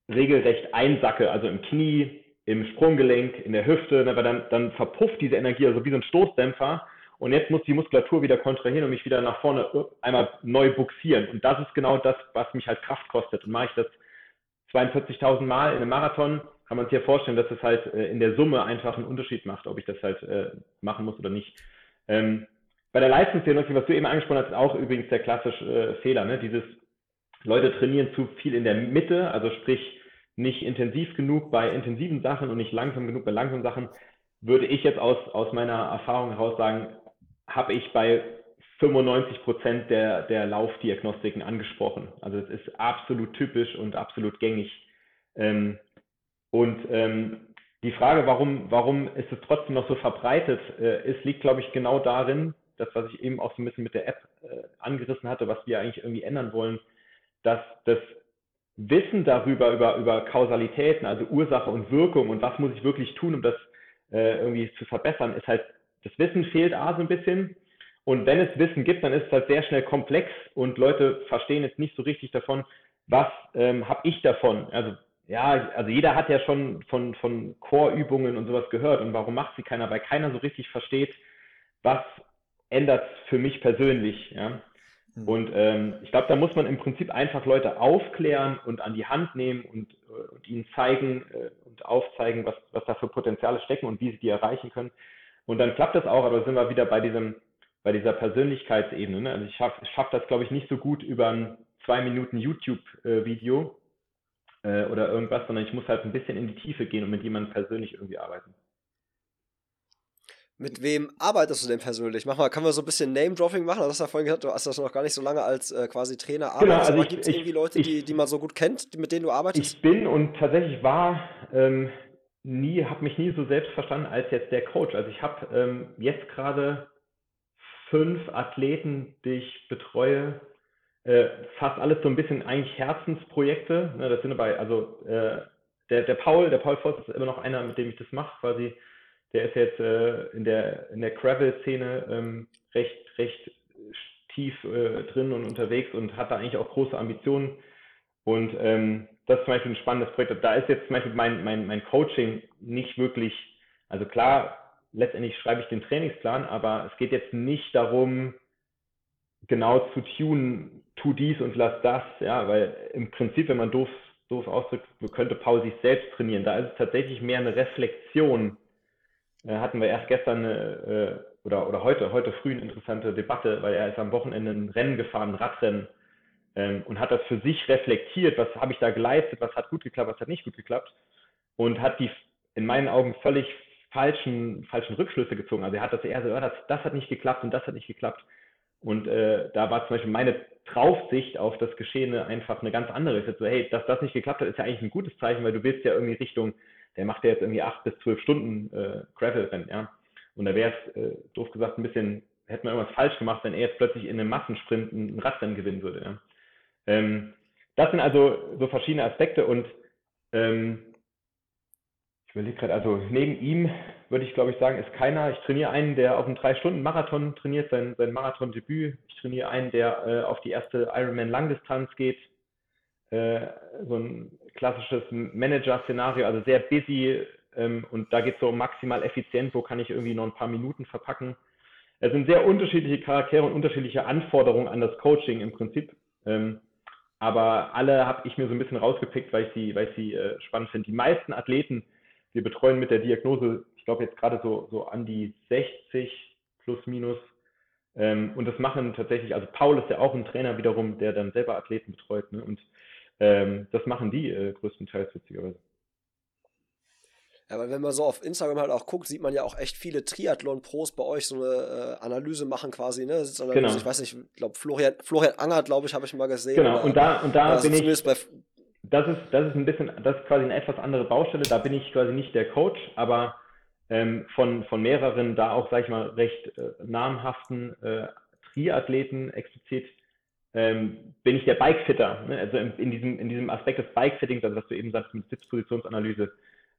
regelrecht einsacke, also im Knie, im Sprunggelenk, in der Hüfte, ne, weil dann, dann verpufft diese Energie, also wie so ein Stoßdämpfer. Und jetzt muss die Muskulatur wieder kontrahieren und mich wieder nach vorne äh, einmal neu buxieren. Und das ist genau das, was mich halt Kraft kostet. Und mache ich das 42.000 Mal in einem Marathon, kann man sich ja vorstellen, dass es halt äh, in der Summe einfach einen Unterschied macht, ob ich das halt äh, machen muss oder nicht. Ähm, bei der Leistungsdiagnostik, was du eben angesprochen hast, ist auch übrigens der klassische Fehler. Ne? Dieses Leute trainieren zu viel in der Mitte, also sprich nicht intensiv genug bei intensiven Sachen und nicht langsam genug bei langsamen Sachen, würde ich jetzt aus, aus meiner Erfahrung heraus sagen, habe ich bei 95 Prozent der, der Laufdiagnostiken angesprochen. Also es ist absolut typisch und absolut gängig. Ähm, und ähm, die Frage, warum, warum ist es trotzdem noch so verbreitet, äh, ist, liegt, glaube ich, genau darin, das, was ich eben auch so ein bisschen mit der App äh, angerissen hatte, was wir eigentlich irgendwie ändern wollen, dass das Wissen darüber, über, über Kausalitäten, also Ursache und Wirkung und was muss ich wirklich tun, um das äh, irgendwie zu verbessern, ist halt, das Wissen fehlt A so ein bisschen. Und wenn es Wissen gibt, dann ist es halt sehr schnell komplex und Leute verstehen jetzt nicht so richtig davon, was ähm, habe ich davon? Also ja, also jeder hat ja schon von, von Chorübungen und sowas gehört und warum macht sie keiner? Weil keiner so richtig versteht, was ändert für mich persönlich. Ja? Mhm. Und ähm, ich glaube, da muss man im Prinzip einfach Leute aufklären und an die Hand nehmen und, äh, und ihnen zeigen äh, und aufzeigen, was, was da für Potenziale stecken und wie sie die erreichen können. Und dann klappt das auch, aber sind wir wieder bei diesem, bei dieser Persönlichkeitsebene. Ne? Also ich schaffe schaff das, glaube ich, nicht so gut über ein zwei Minuten YouTube-Video. äh, oder irgendwas, sondern ich muss halt ein bisschen in die Tiefe gehen und mit jemandem persönlich irgendwie arbeiten. Mit wem arbeitest du denn persönlich? Mach mal, können wir so ein bisschen Name-Dropping machen? Du hast ja vorhin gesagt, du hast das noch gar nicht so lange als äh, quasi Trainer Genau, arbeitest. also gibt es irgendwie Leute, ich- die, die man so gut kennt, die, mit denen du arbeitest? Ich bin und tatsächlich war ähm, nie, habe mich nie so selbst verstanden als jetzt der Coach. Also ich habe ähm, jetzt gerade fünf Athleten, die ich betreue, äh, fast alles so ein bisschen eigentlich Herzensprojekte. Ne, das sind dabei, also äh, der, der Paul, der Paul Voss ist immer noch einer, mit dem ich das mache, quasi. Der ist jetzt äh, in der in der Gravel-Szene ähm, recht recht tief äh, drin und unterwegs und hat da eigentlich auch große Ambitionen. Und ähm, das ist zum Beispiel ein spannendes Projekt. Da ist jetzt zum Beispiel mein, mein, mein Coaching nicht wirklich, also klar, letztendlich schreibe ich den Trainingsplan, aber es geht jetzt nicht darum, genau zu tunen, tu dies und lass das, ja, weil im Prinzip, wenn man doof, doof ausdrückt, könnte Paul sich selbst trainieren. Da ist es tatsächlich mehr eine Reflexion. Äh, hatten wir erst gestern äh, oder, oder heute, heute früh eine interessante Debatte, weil er ist am Wochenende ein Rennen gefahren, ein Radrennen, ähm, und hat das für sich reflektiert, was habe ich da geleistet, was hat gut geklappt, was hat nicht gut geklappt und hat die in meinen Augen völlig falschen, falschen Rückschlüsse gezogen. Also er hat das eher so, ja, das, das hat nicht geklappt und das hat nicht geklappt. Und äh, da war zum Beispiel meine Draufsicht auf das Geschehene einfach eine ganz andere. Ich so, hey, dass das nicht geklappt hat, ist ja eigentlich ein gutes Zeichen, weil du willst ja irgendwie Richtung, der macht ja jetzt irgendwie acht bis zwölf Stunden äh, Gravel-Rennen, ja. Und da wäre es, äh, doof gesagt, ein bisschen, hätte man irgendwas falsch gemacht, wenn er jetzt plötzlich in einem Massensprint ein Radrennen gewinnen würde, ja. Ähm, das sind also so verschiedene Aspekte und ähm, ich überlege gerade, also neben ihm würde ich glaube ich sagen, ist keiner. Ich trainiere einen, der auf einen drei Stunden Marathon trainiert, sein, sein Marathon-Debüt. Ich trainiere einen, der äh, auf die erste Ironman Langdistanz geht. Äh, so ein klassisches Manager-Szenario, also sehr busy ähm, und da geht es so um maximal effizient, wo kann ich irgendwie noch ein paar Minuten verpacken. Es sind sehr unterschiedliche Charaktere und unterschiedliche Anforderungen an das Coaching im Prinzip. Ähm, aber alle habe ich mir so ein bisschen rausgepickt, weil ich sie, weil ich sie äh, spannend finde. Die meisten Athleten, wir betreuen mit der Diagnose, ich glaube jetzt gerade so, so an die 60 plus minus. Ähm, und das machen tatsächlich, also Paul ist ja auch ein Trainer wiederum, der dann selber Athleten betreut. Ne? Und ähm, das machen die äh, größtenteils witzigerweise. Ja, weil wenn man so auf Instagram halt auch guckt, sieht man ja auch echt viele Triathlon-Pros bei euch so eine äh, Analyse machen quasi, ne? Genau. Ich weiß nicht, ich glaube Florian, Florian Angert, glaube ich, habe ich mal gesehen. Genau, Oder- und da, und da also bin ich, bei, das ist, das ist ein bisschen, das ist quasi eine etwas andere Baustelle. Da bin ich quasi nicht der Coach, aber ähm, von, von mehreren da auch, sag ich mal, recht äh, namhaften äh, Triathleten explizit ähm, bin ich der Bikefitter. Ne? Also in, in, diesem, in diesem Aspekt des Bikefittings, also was du eben sagst mit Sitzpositionsanalyse,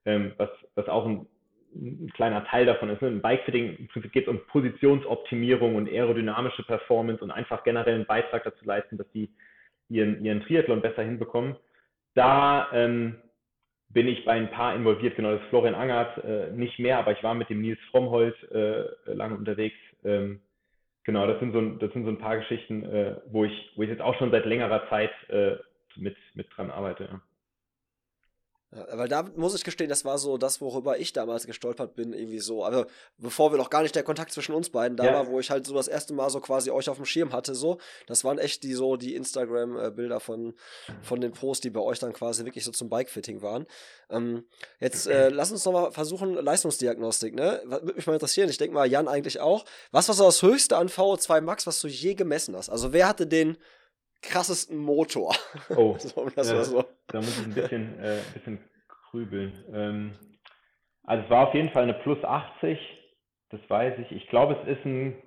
ähm, was, was auch ein, ein kleiner Teil davon ist. Ne? Im Bikefitting geht es um Positionsoptimierung und aerodynamische Performance und einfach generell einen Beitrag dazu leisten, dass die ihren, ihren Triathlon besser hinbekommen. Da ähm, bin ich bei ein paar involviert, genau, das ist Florian Angert, äh, nicht mehr, aber ich war mit dem Nils Frommholt äh, lange unterwegs. Ähm, genau, das sind so, das sind so ein paar Geschichten, äh, wo, ich, wo ich jetzt auch schon seit längerer Zeit äh, mit, mit dran arbeite. Ja. Ja, weil da muss ich gestehen, das war so das, worüber ich damals gestolpert bin, irgendwie so. Also, bevor wir noch gar nicht der Kontakt zwischen uns beiden da Ja. war, wo ich halt so das erste Mal so quasi euch auf dem Schirm hatte, so. Das waren echt die so die Instagram-Bilder von, von den Posts, die bei euch dann quasi wirklich so zum Bikefitting waren. Ähm, jetzt äh, lass uns noch mal versuchen, Leistungsdiagnostik, ne? Was- Würde mich mal interessieren. Ich denke mal, Jan eigentlich auch. Was war so das höchste an VO2 Max, was du je gemessen hast? Also, wer hatte den krassesten Motor? Oh, so, war so. da muss ich ein bisschen, äh, ein bisschen grübeln. Ähm, also es war auf jeden Fall eine Plus 80, das weiß ich. Ich glaube, es ist ein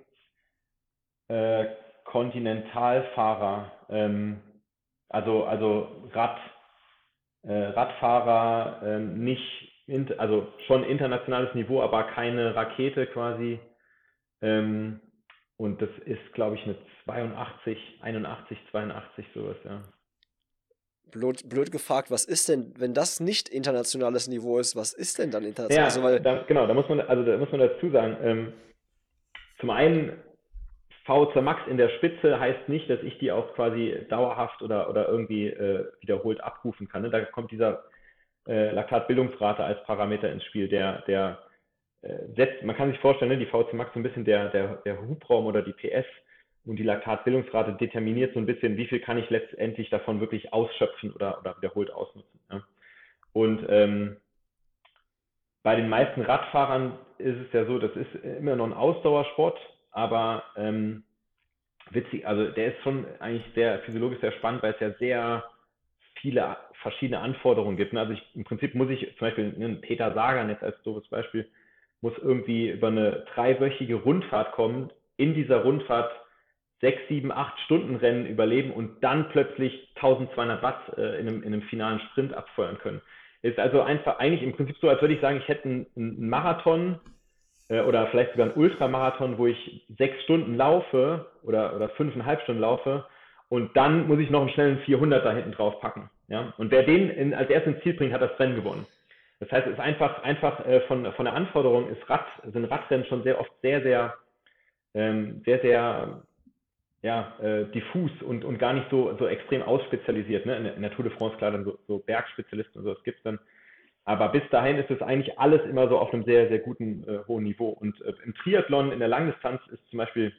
äh, Kontinentalfahrer, ähm, also, also Rad, äh, Radfahrer, ähm, nicht, also schon internationales Niveau, aber keine Rakete quasi. Ähm, und das ist, glaube ich, eine 82, 81, 82, sowas, ja. Blöd, blöd gefragt, was ist denn, wenn das nicht internationales Niveau ist, was ist denn dann Ja, international? also, weil, da, genau, da muss man, also da muss man dazu sagen, ähm, zum einen VO2 Max in der Spitze heißt nicht, dass ich die auch quasi dauerhaft oder, oder irgendwie äh, wiederholt abrufen kann. Ne? Da kommt dieser äh, Laktatbildungsrate als Parameter ins Spiel, der, der äh, setzt, man kann sich vorstellen, ne, die VO2 Max so ein bisschen der, der, der Hubraum oder die PS und die Laktatbildungsrate determiniert so ein bisschen, wie viel kann ich letztendlich davon wirklich ausschöpfen oder, oder wiederholt ausnutzen. Ja. Und ähm, bei den meisten Radfahrern ist es ja so, das ist immer noch ein Ausdauersport, aber ähm, witzig, also der ist schon eigentlich sehr physiologisch sehr spannend, weil es ja sehr viele verschiedene Anforderungen gibt. Ne? Also ich, im Prinzip muss ich zum Beispiel einen Peter Sagan jetzt als doofes Beispiel, muss irgendwie über eine dreiwöchige Rundfahrt kommen, in dieser Rundfahrt sechs, sieben, acht Stunden Rennen überleben und dann plötzlich 1200 Watt äh, in, einem, in einem finalen Sprint abfeuern können. Ist also einfach eigentlich im Prinzip so, als würde ich sagen, ich hätte einen, einen Marathon äh, oder vielleicht sogar einen Ultramarathon, wo ich sechs Stunden laufe oder, oder fünfeinhalb Stunden laufe und dann muss ich noch einen schnellen 400 da hinten drauf packen. Ja? Und wer den in, als erstes ins Ziel bringt, hat das Rennen gewonnen. Das heißt, es ist einfach, einfach äh, von, von der Anforderung ist Rad, sind Radrennen schon sehr oft sehr, sehr, ähm, sehr, sehr ja, äh, diffus und, und gar nicht so, so extrem ausspezialisiert. Ne? In, der Tour de France, klar, dann so, so Bergspezialisten und so, das gibt es dann. Aber bis dahin ist es eigentlich alles immer so auf einem sehr, sehr guten, äh, hohen Niveau. Und äh, im Triathlon, in der Langdistanz ist zum Beispiel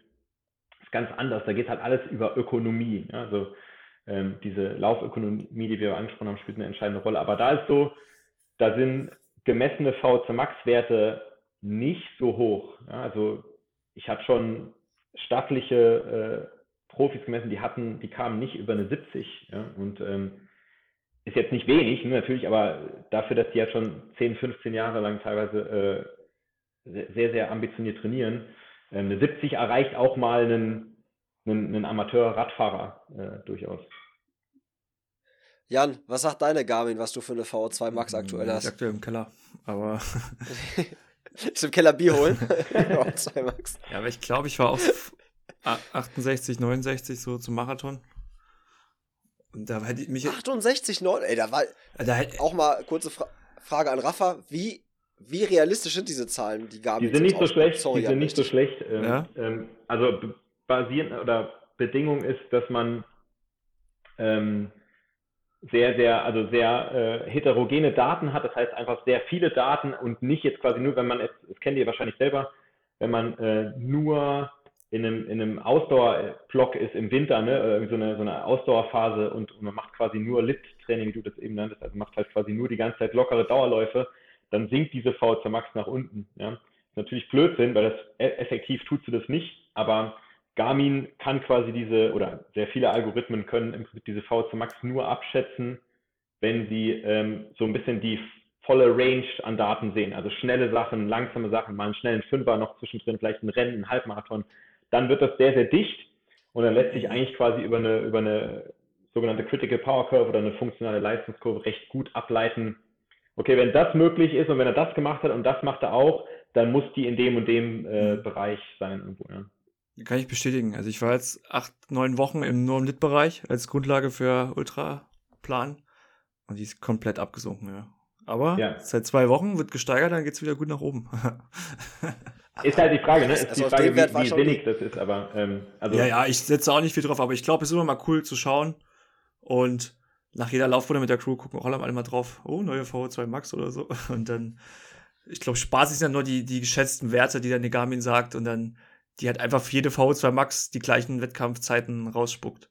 ist ganz anders. Da geht halt alles über Ökonomie. Ja? Also ähm, diese Laufökonomie, die wir angesprochen haben, spielt eine entscheidende Rolle. Aber da ist so, da sind gemessene VZ Max-Werte nicht so hoch. Ja? Also ich habe schon stattliche äh, Profis gemessen, die hatten, die kamen nicht über eine 70. Ja? Und ähm, ist jetzt nicht wenig, ne, natürlich, aber dafür, dass die ja schon 10, 15 Jahre lang teilweise äh, sehr, sehr ambitioniert trainieren, äh, eine 70 erreicht auch mal einen, einen, einen Amateur-Radfahrer äh, durchaus. Jan, was sagt deine Garmin, was du für eine VO2 Max aktuell die hast? Ist aktuell im Keller. Aber Ist im Keller Bier holen? VO2 Max. ja, aber ich glaube, ich war auf a- 68, 69 so zum Marathon. Und da hätte ich mich. 68, 9, ey, da war Da hätte, auch mal kurze Fra Frage an Rafa. Wie, wie realistisch sind diese Zahlen, die Garmin Die sind nicht so schlecht? Sorry, die sind nicht so schlecht. Ähm, Ja. ähm, also basierend oder Bedingung ist, dass man ähm, sehr, sehr, also sehr äh, heterogene Daten hat. Das heißt einfach sehr viele Daten und nicht jetzt quasi nur, wenn man, jetzt, das kennt ihr wahrscheinlich selber, wenn man äh, nur in einem, in einem Ausdauerblock ist im Winter, ne, oder irgendwie so eine, so eine Ausdauerphase und, und man macht quasi nur Lift-Training, wie du das eben nanntest, also macht halt quasi nur die ganze Zeit lockere Dauerläufe, dann sinkt diese VZ Max nach unten. Ja. Natürlich Blödsinn, weil das e- effektiv tut sie das nicht, aber Garmin kann quasi diese, oder sehr viele Algorithmen können im Prinzip diese VZ Max nur abschätzen, wenn sie ähm, so ein bisschen die volle Range an Daten sehen. Also schnelle Sachen, langsame Sachen, mal einen schnellen Fünfer noch zwischendrin, vielleicht ein Rennen, ein Halbmarathon. Dann wird das sehr, sehr dicht und dann lässt sich eigentlich quasi über eine, über eine sogenannte Critical Power Curve oder eine funktionale Leistungskurve recht gut ableiten. Okay, wenn das möglich ist und wenn er das gemacht hat und das macht er auch, dann muss die in dem und dem äh, Bereich sein irgendwo. Ja. Kann ich bestätigen. Also ich war jetzt acht, neun Wochen im nur im Lit-Bereich als Grundlage für Ultraplan und die ist komplett abgesunken, ja. Aber Ja. seit zwei Wochen wird gesteigert, dann geht's wieder gut nach oben. Ist halt die Frage, ne? Ist Also die Frage, wie, wie sinnig das ist, aber ähm, also ja, ja, ich setze auch nicht viel drauf, aber ich glaube, es ist immer mal cool zu schauen. Und nach jeder Laufrunde mit der Crew gucken auch alle mal drauf, oh, neue VO2 Max oder so. Und dann, ich glaube, Spaß ist ja nur die, die geschätzten Werte, die dann die Garmin sagt und dann die hat einfach für jede VO2 Max die gleichen Wettkampfzeiten rausspuckt.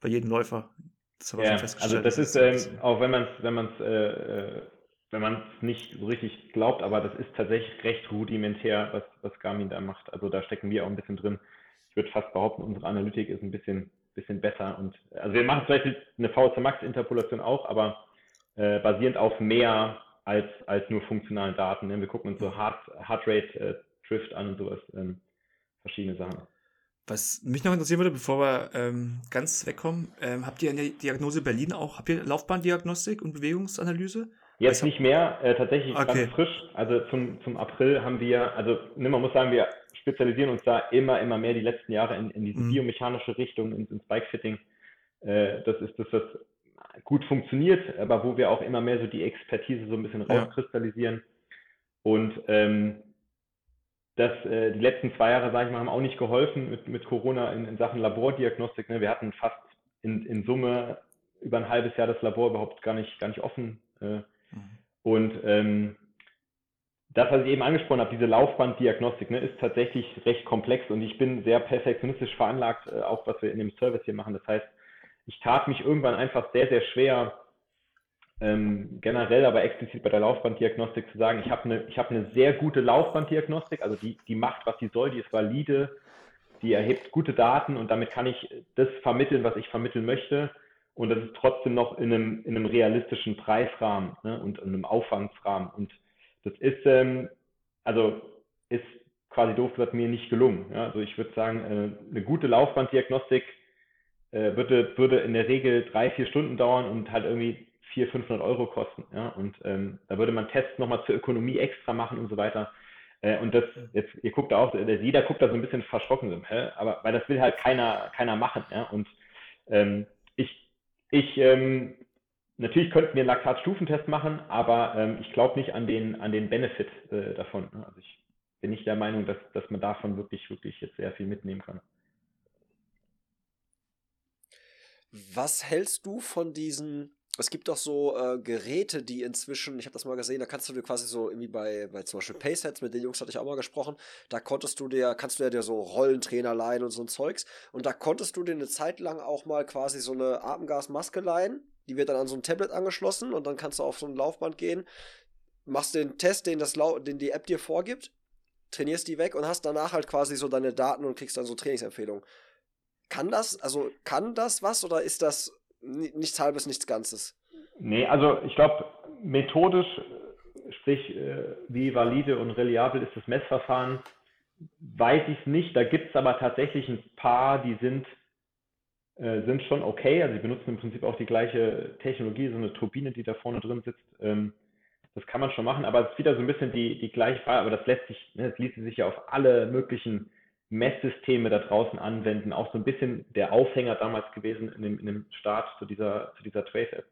Bei jedem Läufer. Das haben wir Ja, schon also festgestellt. das ist, ähm, auch wenn man es wenn man's, äh, äh, wenn man es nicht so richtig glaubt, aber das ist tatsächlich recht rudimentär, was, was Garmin da macht. Also da stecken wir auch ein bisschen drin. Ich würde fast behaupten, unsere Analytik ist ein bisschen, bisschen besser. Und also wir machen vielleicht eine VZ Max Interpolation auch, aber äh, basierend auf mehr als, als nur funktionalen Daten. Ne? Wir gucken uns so Heart, Heartrate äh, Drift an und sowas. Ähm, verschiedene Sachen. Was mich noch interessieren würde, bevor wir ähm, ganz wegkommen, ähm, habt ihr in der Diagnose Berlin auch, habt ihr Laufbahndiagnostik und Bewegungsanalyse? Jetzt nicht mehr, äh, tatsächlich Okay. ganz frisch. Also zum, zum April haben wir, also ne, man muss sagen, wir spezialisieren uns da immer, immer mehr die letzten Jahre in, in diese Mhm. biomechanische Richtung, ins, ins Bikefitting. Äh, das ist das, was gut funktioniert, aber wo wir auch immer mehr so die Expertise so ein bisschen Ja. rauskristallisieren. Und ähm, das, äh, die letzten zwei Jahre, sage ich mal, haben auch nicht geholfen mit, mit Corona in, in Sachen Labordiagnostik. Ne? Wir hatten fast in, in Summe über ein halbes Jahr das Labor überhaupt gar nicht, gar nicht offen. Äh, Mhm. und ähm, das, was ich eben angesprochen habe, diese Laufbanddiagnostik, ne, ist tatsächlich recht komplex und ich bin sehr perfektionistisch veranlagt, äh, auch was wir in dem Service hier machen. Das heißt, ich tat mich irgendwann einfach sehr, sehr schwer, ähm, generell aber explizit bei der Laufbanddiagnostik zu sagen, ich habe eine, ich habe eine sehr gute Laufbanddiagnostik, also die, die macht, was sie soll, die ist valide, die erhebt gute Daten und damit kann ich das vermitteln, was ich vermitteln möchte. Und das ist trotzdem noch in einem, in einem realistischen Preisrahmen ne, und in einem Aufwandsrahmen. Und das ist, ähm, also ist quasi doof gesagt mir nicht gelungen. Ja? Also ich würde sagen, äh, eine gute Laufbanddiagnostik äh, würde, würde in der Regel drei, vier Stunden dauern und halt irgendwie 400, 500 Euro kosten. Ja? Und ähm, da würde man Tests nochmal zur Ökonomie extra machen und so weiter. Äh, und das, jetzt, ihr guckt da auch, der, jeder guckt da so ein bisschen verschrocken, hä? aber weil das will halt keiner, keiner machen. Ja? Und ähm, ich, ich ähm, Natürlich könnten wir einen Laktatstufentest machen, aber ähm, ich glaube nicht an den, an den Benefit äh, davon. Ne? Also ich bin nicht der Meinung, dass, dass man davon wirklich, wirklich jetzt sehr viel mitnehmen kann. Was hältst du von diesen es gibt doch so äh, Geräte, die inzwischen, ich habe das mal gesehen, da kannst du dir quasi so irgendwie bei, bei zum Beispiel Paysets, mit den Jungs hatte ich auch mal gesprochen, da konntest du dir, kannst du ja dir so Rollentrainer leihen und so ein Zeugs und da konntest du dir eine Zeit lang auch mal quasi so eine Atemgasmaske leihen die wird dann an so ein Tablet angeschlossen und dann kannst du auf so ein Laufband gehen, machst den Test, den, das den die App dir vorgibt, trainierst die weg und hast danach halt quasi so deine Daten und kriegst dann so Trainingsempfehlungen. Kann das, also kann das was oder ist das nichts halbes, nichts Ganzes? Nee, also ich glaube, methodisch, sprich, äh, wie valide und reliabel ist das Messverfahren, weiß ich es nicht. Da gibt es aber tatsächlich ein paar, die sind äh, sind schon okay. Also sie benutzen im Prinzip auch die gleiche Technologie, so eine Turbine, die da vorne drin sitzt. Ähm, das kann man schon machen, aber es ist wieder so ein bisschen die, die gleiche Frage, aber das lässt sich, ne, das ließe sich ja auf alle möglichen Messsysteme da draußen anwenden. Auch so ein bisschen der Aufhänger damals gewesen in dem, in dem Start zu dieser, zu dieser Trace-App.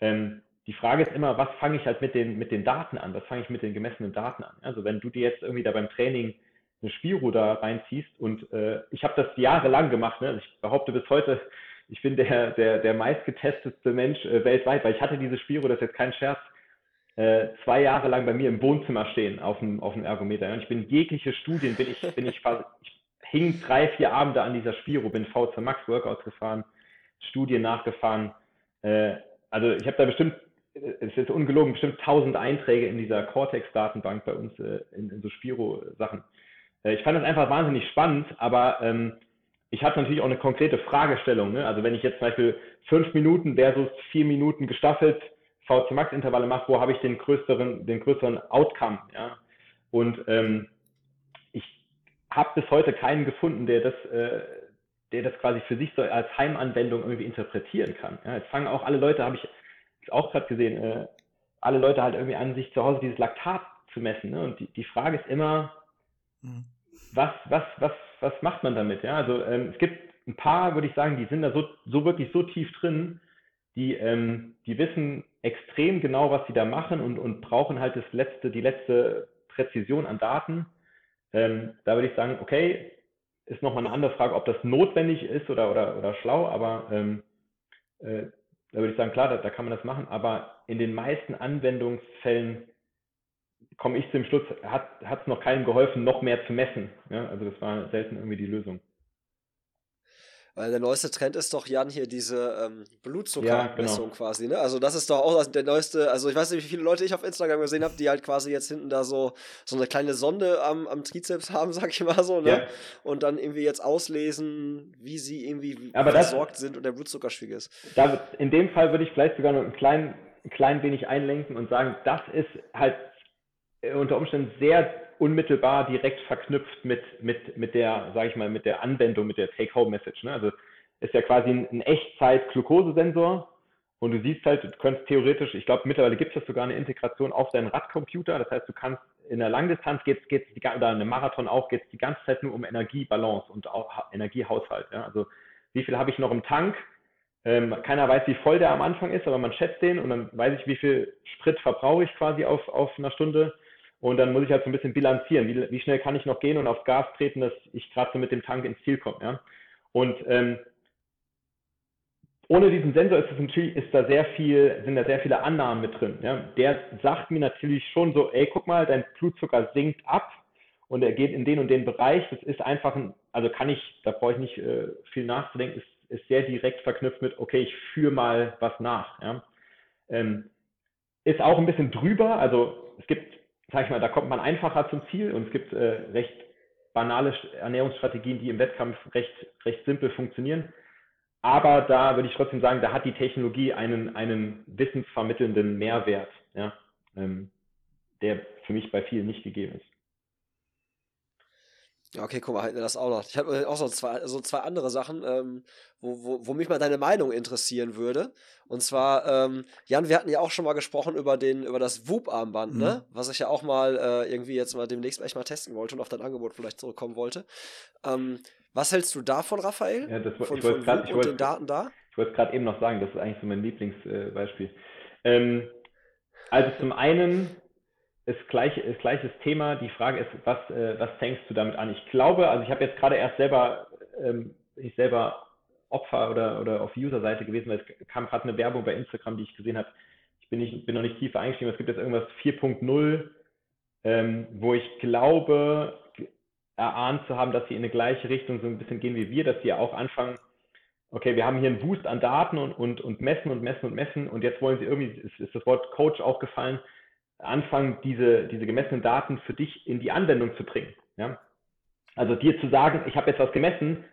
Ähm, die Frage ist immer, was fange ich halt mit den, mit den Daten an? Was fange ich mit den gemessenen Daten an? Also wenn du dir jetzt irgendwie da beim Training eine Spiro da reinziehst. Und äh, ich habe das jahrelang gemacht. Ne? Also ich behaupte bis heute, ich bin der, der, der meistgetestetste Mensch äh, weltweit, weil ich hatte diese Spiro, das ist jetzt kein Scherz, äh, zwei Jahre lang bei mir im Wohnzimmer stehen auf dem, auf dem Ergometer. Und ich bin jegliche Studien, bin ich, bin ich ich hing drei, vier Abende an dieser Spiro, bin VZ Max Workouts gefahren, Studien nachgefahren. Äh, also ich habe da bestimmt, äh, es ist ungelogen, bestimmt tausend Einträge in dieser Cortex-Datenbank bei uns äh, in, in so Spiro-Sachen. Äh, ich fand das einfach wahnsinnig spannend, aber ähm, ich hatte natürlich auch eine konkrete Fragestellung. Ne? Also wenn ich jetzt zum Beispiel fünf Minuten versus vier Minuten gestaffelt VC Max Intervalle mache, wo habe ich den größeren, den größeren Outcome? Ja? Und ähm, ich habe bis heute keinen gefunden, der das, äh, der das quasi für sich so als Heimanwendung irgendwie interpretieren kann. Ja? Jetzt fangen auch alle Leute, habe ich auch gerade gesehen, äh, alle Leute halt irgendwie an, sich zu Hause dieses Laktat zu messen. Ne? Und die, die Frage ist immer, Mhm. Was, was, was, was macht man damit? Ja, also ähm, es gibt ein paar, würde ich sagen, die sind da so, so wirklich so tief drin, die, ähm, die wissen extrem genau, was sie da machen und, und brauchen halt das letzte, die letzte Präzision an Daten. Ähm, da würde ich sagen, okay, ist nochmal eine andere Frage, ob das notwendig ist oder, oder, oder schlau, aber ähm, äh, da würde ich sagen, klar, da, da, kann man das machen, aber in den meisten Anwendungsfällen komme ich zum Schluss, hat es noch keinem geholfen, noch mehr zu messen. Ja? Also das war selten irgendwie die Lösung. Weil der neueste Trend ist doch, Jan, hier diese ähm, Blutzuckermessung ja, genau. quasi, ne? Also das ist doch auch der neueste, also ich weiß nicht, wie viele Leute ich auf Instagram gesehen habe, die halt quasi jetzt hinten da so, so eine kleine Sonde am, am Trizeps haben, sag ich mal so, ne? Ja. Und dann irgendwie jetzt auslesen, wie sie irgendwie Aber versorgt sind und der Blutzuckerspiegel ist. Da, in dem Fall würde ich vielleicht sogar noch ein klein, ein klein wenig einlenken und sagen, das ist halt äh, unter Umständen sehr unmittelbar direkt verknüpft mit, mit, mit der, sage ich mal, mit der Anwendung, mit der Take-Home-Message. Ne? Also ist ja quasi ein, ein Echtzeit-Glukosesensor und du siehst halt, du könntest theoretisch, ich glaube mittlerweile gibt es sogar eine Integration auf deinen Radcomputer. Das heißt, du kannst in der Langdistanz geht es oder einem Marathon auch geht es die ganze Zeit nur um Energiebalance und auch Energiehaushalt. Ja? Also wie viel habe ich noch im Tank? Ähm, keiner weiß, wie voll der am Anfang ist, aber man schätzt den und dann weiß ich, wie viel Sprit verbrauche ich quasi auf, auf einer Stunde und dann muss ich halt so ein bisschen bilanzieren, wie, wie schnell kann ich noch gehen und aufs Gas treten, dass ich gerade so mit dem Tank ins Ziel komme. Ja? Und ähm, ohne diesen Sensor ist, es natürlich, ist da sehr viel, sind da sehr viele Annahmen mit drin. Ja. Der sagt mir natürlich schon so, ey, guck mal, dein Blutzucker sinkt ab und er geht in den und den Bereich. Das ist einfach ein, also kann ich, da brauche ich nicht äh, viel nachzudenken, ist, ist sehr direkt verknüpft mit, okay, ich führe mal was nach. Ja. Ähm, ist auch ein bisschen drüber, also es gibt, sag ich mal, da kommt man einfacher zum Ziel und es gibt äh, recht banale Ernährungsstrategien, die im Wettkampf recht, recht simpel funktionieren. Aber da würde ich trotzdem sagen, da hat die Technologie einen, einen wissensvermittelnden Mehrwert, ja, ähm, der für mich bei vielen nicht gegeben ist. Ja, okay, guck mal, halten wir das auch noch. Ich habe auch so zwei, so zwei andere Sachen, ähm, wo, wo, wo mich mal deine Meinung interessieren würde. Und zwar, ähm, Jan, wir hatten ja auch schon mal gesprochen über, den, über das Whoop-Armband, ne? mhm. ne? Was ich ja auch mal äh, irgendwie jetzt mal demnächst echt mal testen wollte und auf dein Angebot vielleicht zurückkommen wollte. Ähm, was hältst du davon, Raphael? Ja, das, von, ich wollte grad, und den Daten da? Ich wollte es gerade eben noch sagen, das ist eigentlich so mein Lieblingsbeispiel. Äh, also zum einen ist, gleich, ist gleiches Thema. Die Frage ist, was, äh, was fängst du damit an? Ich glaube, also ich habe jetzt gerade erst selber, ähm, ich selber Opfer oder, oder auf User-Seite gewesen, weil es kam gerade eine Werbung bei Instagram, die ich gesehen habe. Ich bin, nicht, bin noch nicht tiefer eingestiegen, es gibt jetzt irgendwas 4.0, ähm, wo ich glaube, erahnt zu haben, dass sie in eine gleiche Richtung so ein bisschen gehen wie wir, dass sie auch anfangen, okay, wir haben hier einen Boost an Daten und, und, und messen und messen und messen und jetzt wollen sie irgendwie, ist, ist das Wort Coach auch gefallen, anfangen, diese, diese gemessenen Daten für dich in die Anwendung zu bringen. Ja? Also dir zu sagen, ich habe jetzt was gemessen,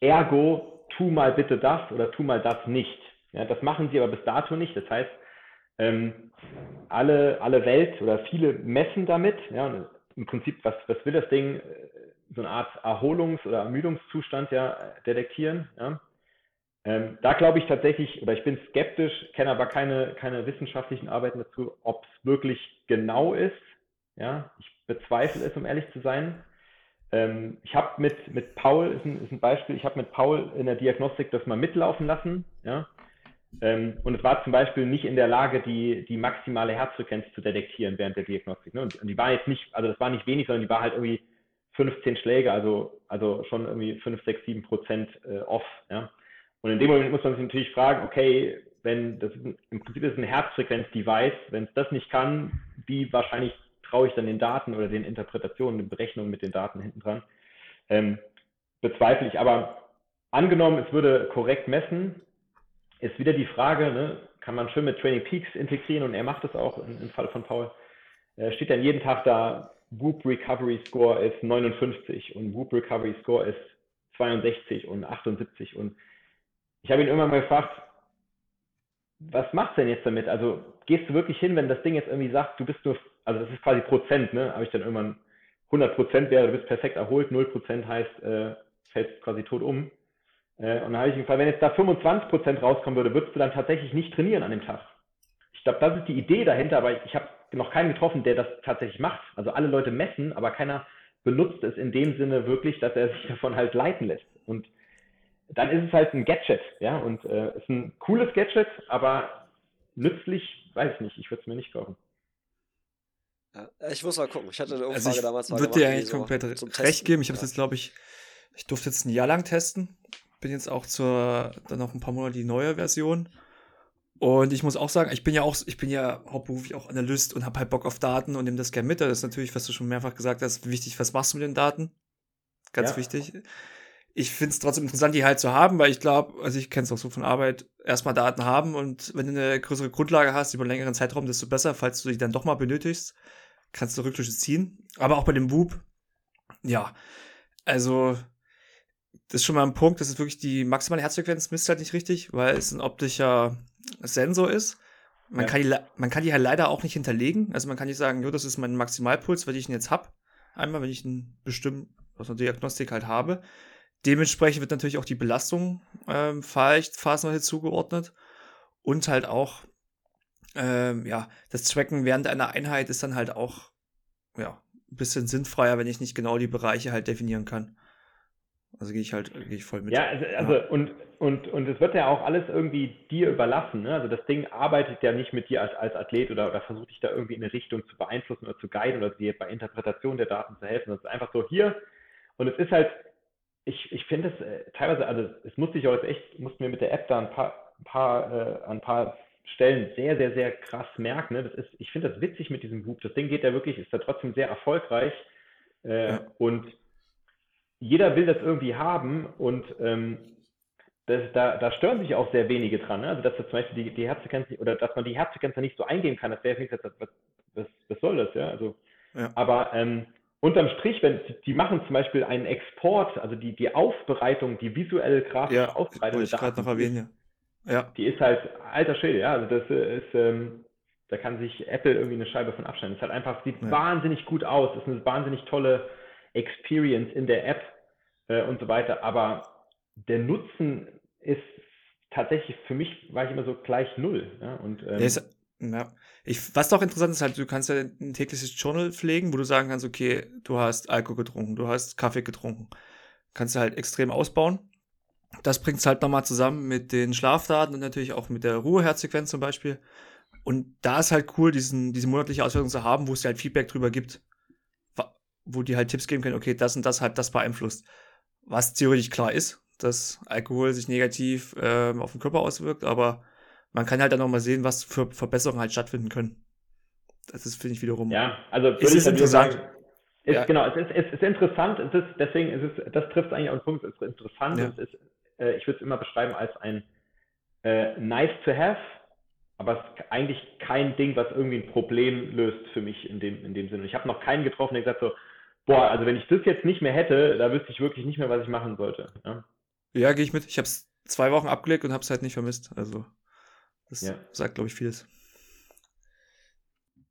ergo, tu mal bitte das oder tu mal das nicht. Ja, das machen sie aber bis dato nicht. Das heißt, ähm, alle, alle Welt oder viele messen damit. Ja, im Prinzip, was, was will das Ding? So eine Art Erholungs- oder Ermüdungszustand ja detektieren. Ja? Ähm, da glaube ich tatsächlich, oder ich bin skeptisch, kenne aber keine, keine wissenschaftlichen Arbeiten dazu, ob es wirklich genau ist. Ja, ich bezweifle es, um ehrlich zu sein. Ähm, ich habe mit, mit Paul, ist ein, ist ein Beispiel, ich habe mit Paul in der Diagnostik das mal mitlaufen lassen. Ja, ähm, und es war zum Beispiel nicht in der Lage, die, die maximale Herzfrequenz zu detektieren während der Diagnostik. Ne? Und, die war jetzt nicht, also das war nicht wenig, sondern die war halt irgendwie 15 Schläge, also, also schon irgendwie 5, 6, 7 Prozent äh, off. Ja? Und in dem Moment muss man sich natürlich fragen, okay, wenn das im Prinzip ist ein Herzfrequenz-Device, wenn es das nicht kann, wie wahrscheinlich traue ich dann den Daten oder den Interpretationen, den Berechnungen mit den Daten hinten dran? Ähm, bezweifle ich. Aber angenommen, es würde korrekt messen, ist wieder die Frage, ne, kann man schön mit Training Peaks integrieren und er macht es auch im, im Fall von Paul. Äh, steht dann jeden Tag da, Whoop Recovery Score ist 59 und Whoop Recovery Score ist 62 und 78 und ich habe ihn irgendwann mal gefragt, was machst du denn jetzt damit? Also gehst du wirklich hin, wenn das Ding jetzt irgendwie sagt, du bist nur, also das ist quasi Prozent, ne? Habe ich dann irgendwann 100 Prozent wäre, du bist perfekt erholt, 0 Prozent heißt, äh, fällst quasi tot um. Äh, und dann habe ich gefragt, wenn jetzt da 25 Prozent rauskommen würde, würdest du dann tatsächlich nicht trainieren an dem Tag? Ich glaube, das ist die Idee dahinter, aber ich, ich habe noch keinen getroffen, der das tatsächlich macht. Also alle Leute messen, aber keiner benutzt es in dem Sinne wirklich, dass er sich davon halt leiten lässt. Und dann ist es halt ein Gadget, ja, und äh, ist ein cooles Gadget, aber nützlich, weiß ich nicht, ich würde es mir nicht kaufen. Ja, ich muss mal gucken. Ich hatte eine Umfrage also ich damals mal würde dir eigentlich so komplett recht geben. Ich habe es ja. jetzt, glaube ich, ich durfte jetzt ein Jahr lang testen. Bin jetzt auch zur, dann noch ein paar Monate die neue Version. Und ich muss auch sagen, ich bin ja auch, ich bin ja hauptberuflich auch Analyst und habe halt Bock auf Daten und nehme das gerne mit. Das ist natürlich, was du schon mehrfach gesagt hast, wichtig, was machst du mit den Daten? Ganz ja. wichtig ich finde es trotzdem interessant, die halt zu haben, weil ich glaube, also ich kenne es auch so von Arbeit, erstmal Daten haben und wenn du eine größere Grundlage hast über einen längeren Zeitraum, desto besser, falls du die dann doch mal benötigst, kannst du Rückschlüsse ziehen. Aber auch bei dem Whoop, ja, also das ist schon mal ein Punkt, das ist wirklich die maximale Herzfrequenz misst halt nicht richtig, weil es ein optischer Sensor ist. Man, ja. kann die, man kann die halt leider auch nicht hinterlegen. Also man kann nicht sagen, jo, das ist mein Maximalpuls, weil ich ihn jetzt hab. Einmal, wenn ich einen bestimmten, was eine Diagnostik halt habe. Dementsprechend wird natürlich auch die Belastung ähm, phasenweise zugeordnet und halt auch ähm, ja, das Tracken während einer Einheit ist dann halt auch ja, ein bisschen sinnfreier, wenn ich nicht genau die Bereiche halt definieren kann. Also gehe ich halt gehe ich voll mit. Ja, also, also ja. und und und es wird ja auch alles irgendwie dir überlassen. Ne? Also das Ding arbeitet ja nicht mit dir als, als Athlet oder, oder versucht dich da irgendwie in eine Richtung zu beeinflussen oder zu guiden oder dir bei Interpretation der Daten zu helfen. Das ist einfach so hier und es ist halt ich, ich finde es äh, teilweise, also es musste ich auch jetzt echt, mussten wir mit der App da ein paar, paar, äh, an ein paar Stellen sehr, sehr, sehr krass merkt. Ne? Das ist, ich finde das witzig mit diesem Whoop. Das Ding geht ja wirklich, ist da trotzdem sehr erfolgreich. Äh, ja. Und jeder will das irgendwie haben und ähm, das, da, da stören sich auch sehr wenige dran. Ne? Also dass das zum Beispiel die, die Herzfrequenz oder dass man die Herzfrequenz nicht so eingeben kann, das wäre was, was, was soll das, ja? Also, ja. aber ähm, unterm Strich, wenn die machen zum Beispiel einen Export, also die, die Aufbereitung, die visuelle grafische ja, Aufbereitung, ich gerade noch erwähnen, ja. Die ist halt alter Schwede, ja. Also das ist, ähm, da kann sich Apple irgendwie eine Scheibe von abschneiden. Es halt einfach, sieht ja. wahnsinnig gut aus, ist eine wahnsinnig tolle Experience in der App äh, und so weiter. Aber der Nutzen ist tatsächlich für mich war ich immer so gleich null. Ja? Und, ähm, ist, ja. Ich, was doch interessant ist, halt, du kannst ja ein tägliches Journal pflegen, wo du sagen kannst, okay, du hast Alkohol getrunken, du hast Kaffee getrunken. Kannst du halt extrem ausbauen. Das bringt es halt nochmal zusammen mit den Schlafdaten und natürlich auch mit der Ruheherzsequenz zum Beispiel. Und da ist halt cool, diesen, diese monatliche Auswertung zu haben, wo es dir halt Feedback drüber gibt, wo die halt Tipps geben können, okay, das und das hat das beeinflusst. Was theoretisch klar ist, dass Alkohol sich negativ äh, auf den Körper auswirkt, aber man kann halt dann nochmal sehen, was für Verbesserungen halt stattfinden können. Das ist, finde ich, wiederum. Ja, also ist es interessant. Sagen, ist, ja. Genau, es ist, es ist interessant, es ist, deswegen ist es, das trifft eigentlich auf den Punkt, es ist interessant, ja. es ist, äh, ich würde es immer beschreiben als ein äh, nice to have, aber es ist eigentlich kein Ding, was irgendwie ein Problem löst für mich in dem, in dem Sinne. Ich habe noch keinen getroffen, der gesagt so, boah, also wenn ich das jetzt nicht mehr hätte, da wüsste ich wirklich nicht mehr, was ich machen sollte. Ja, ja gehe ich mit. Ich habe es zwei Wochen abgelegt und habe es halt nicht vermisst. Also das ja. sagt, glaube ich, vieles.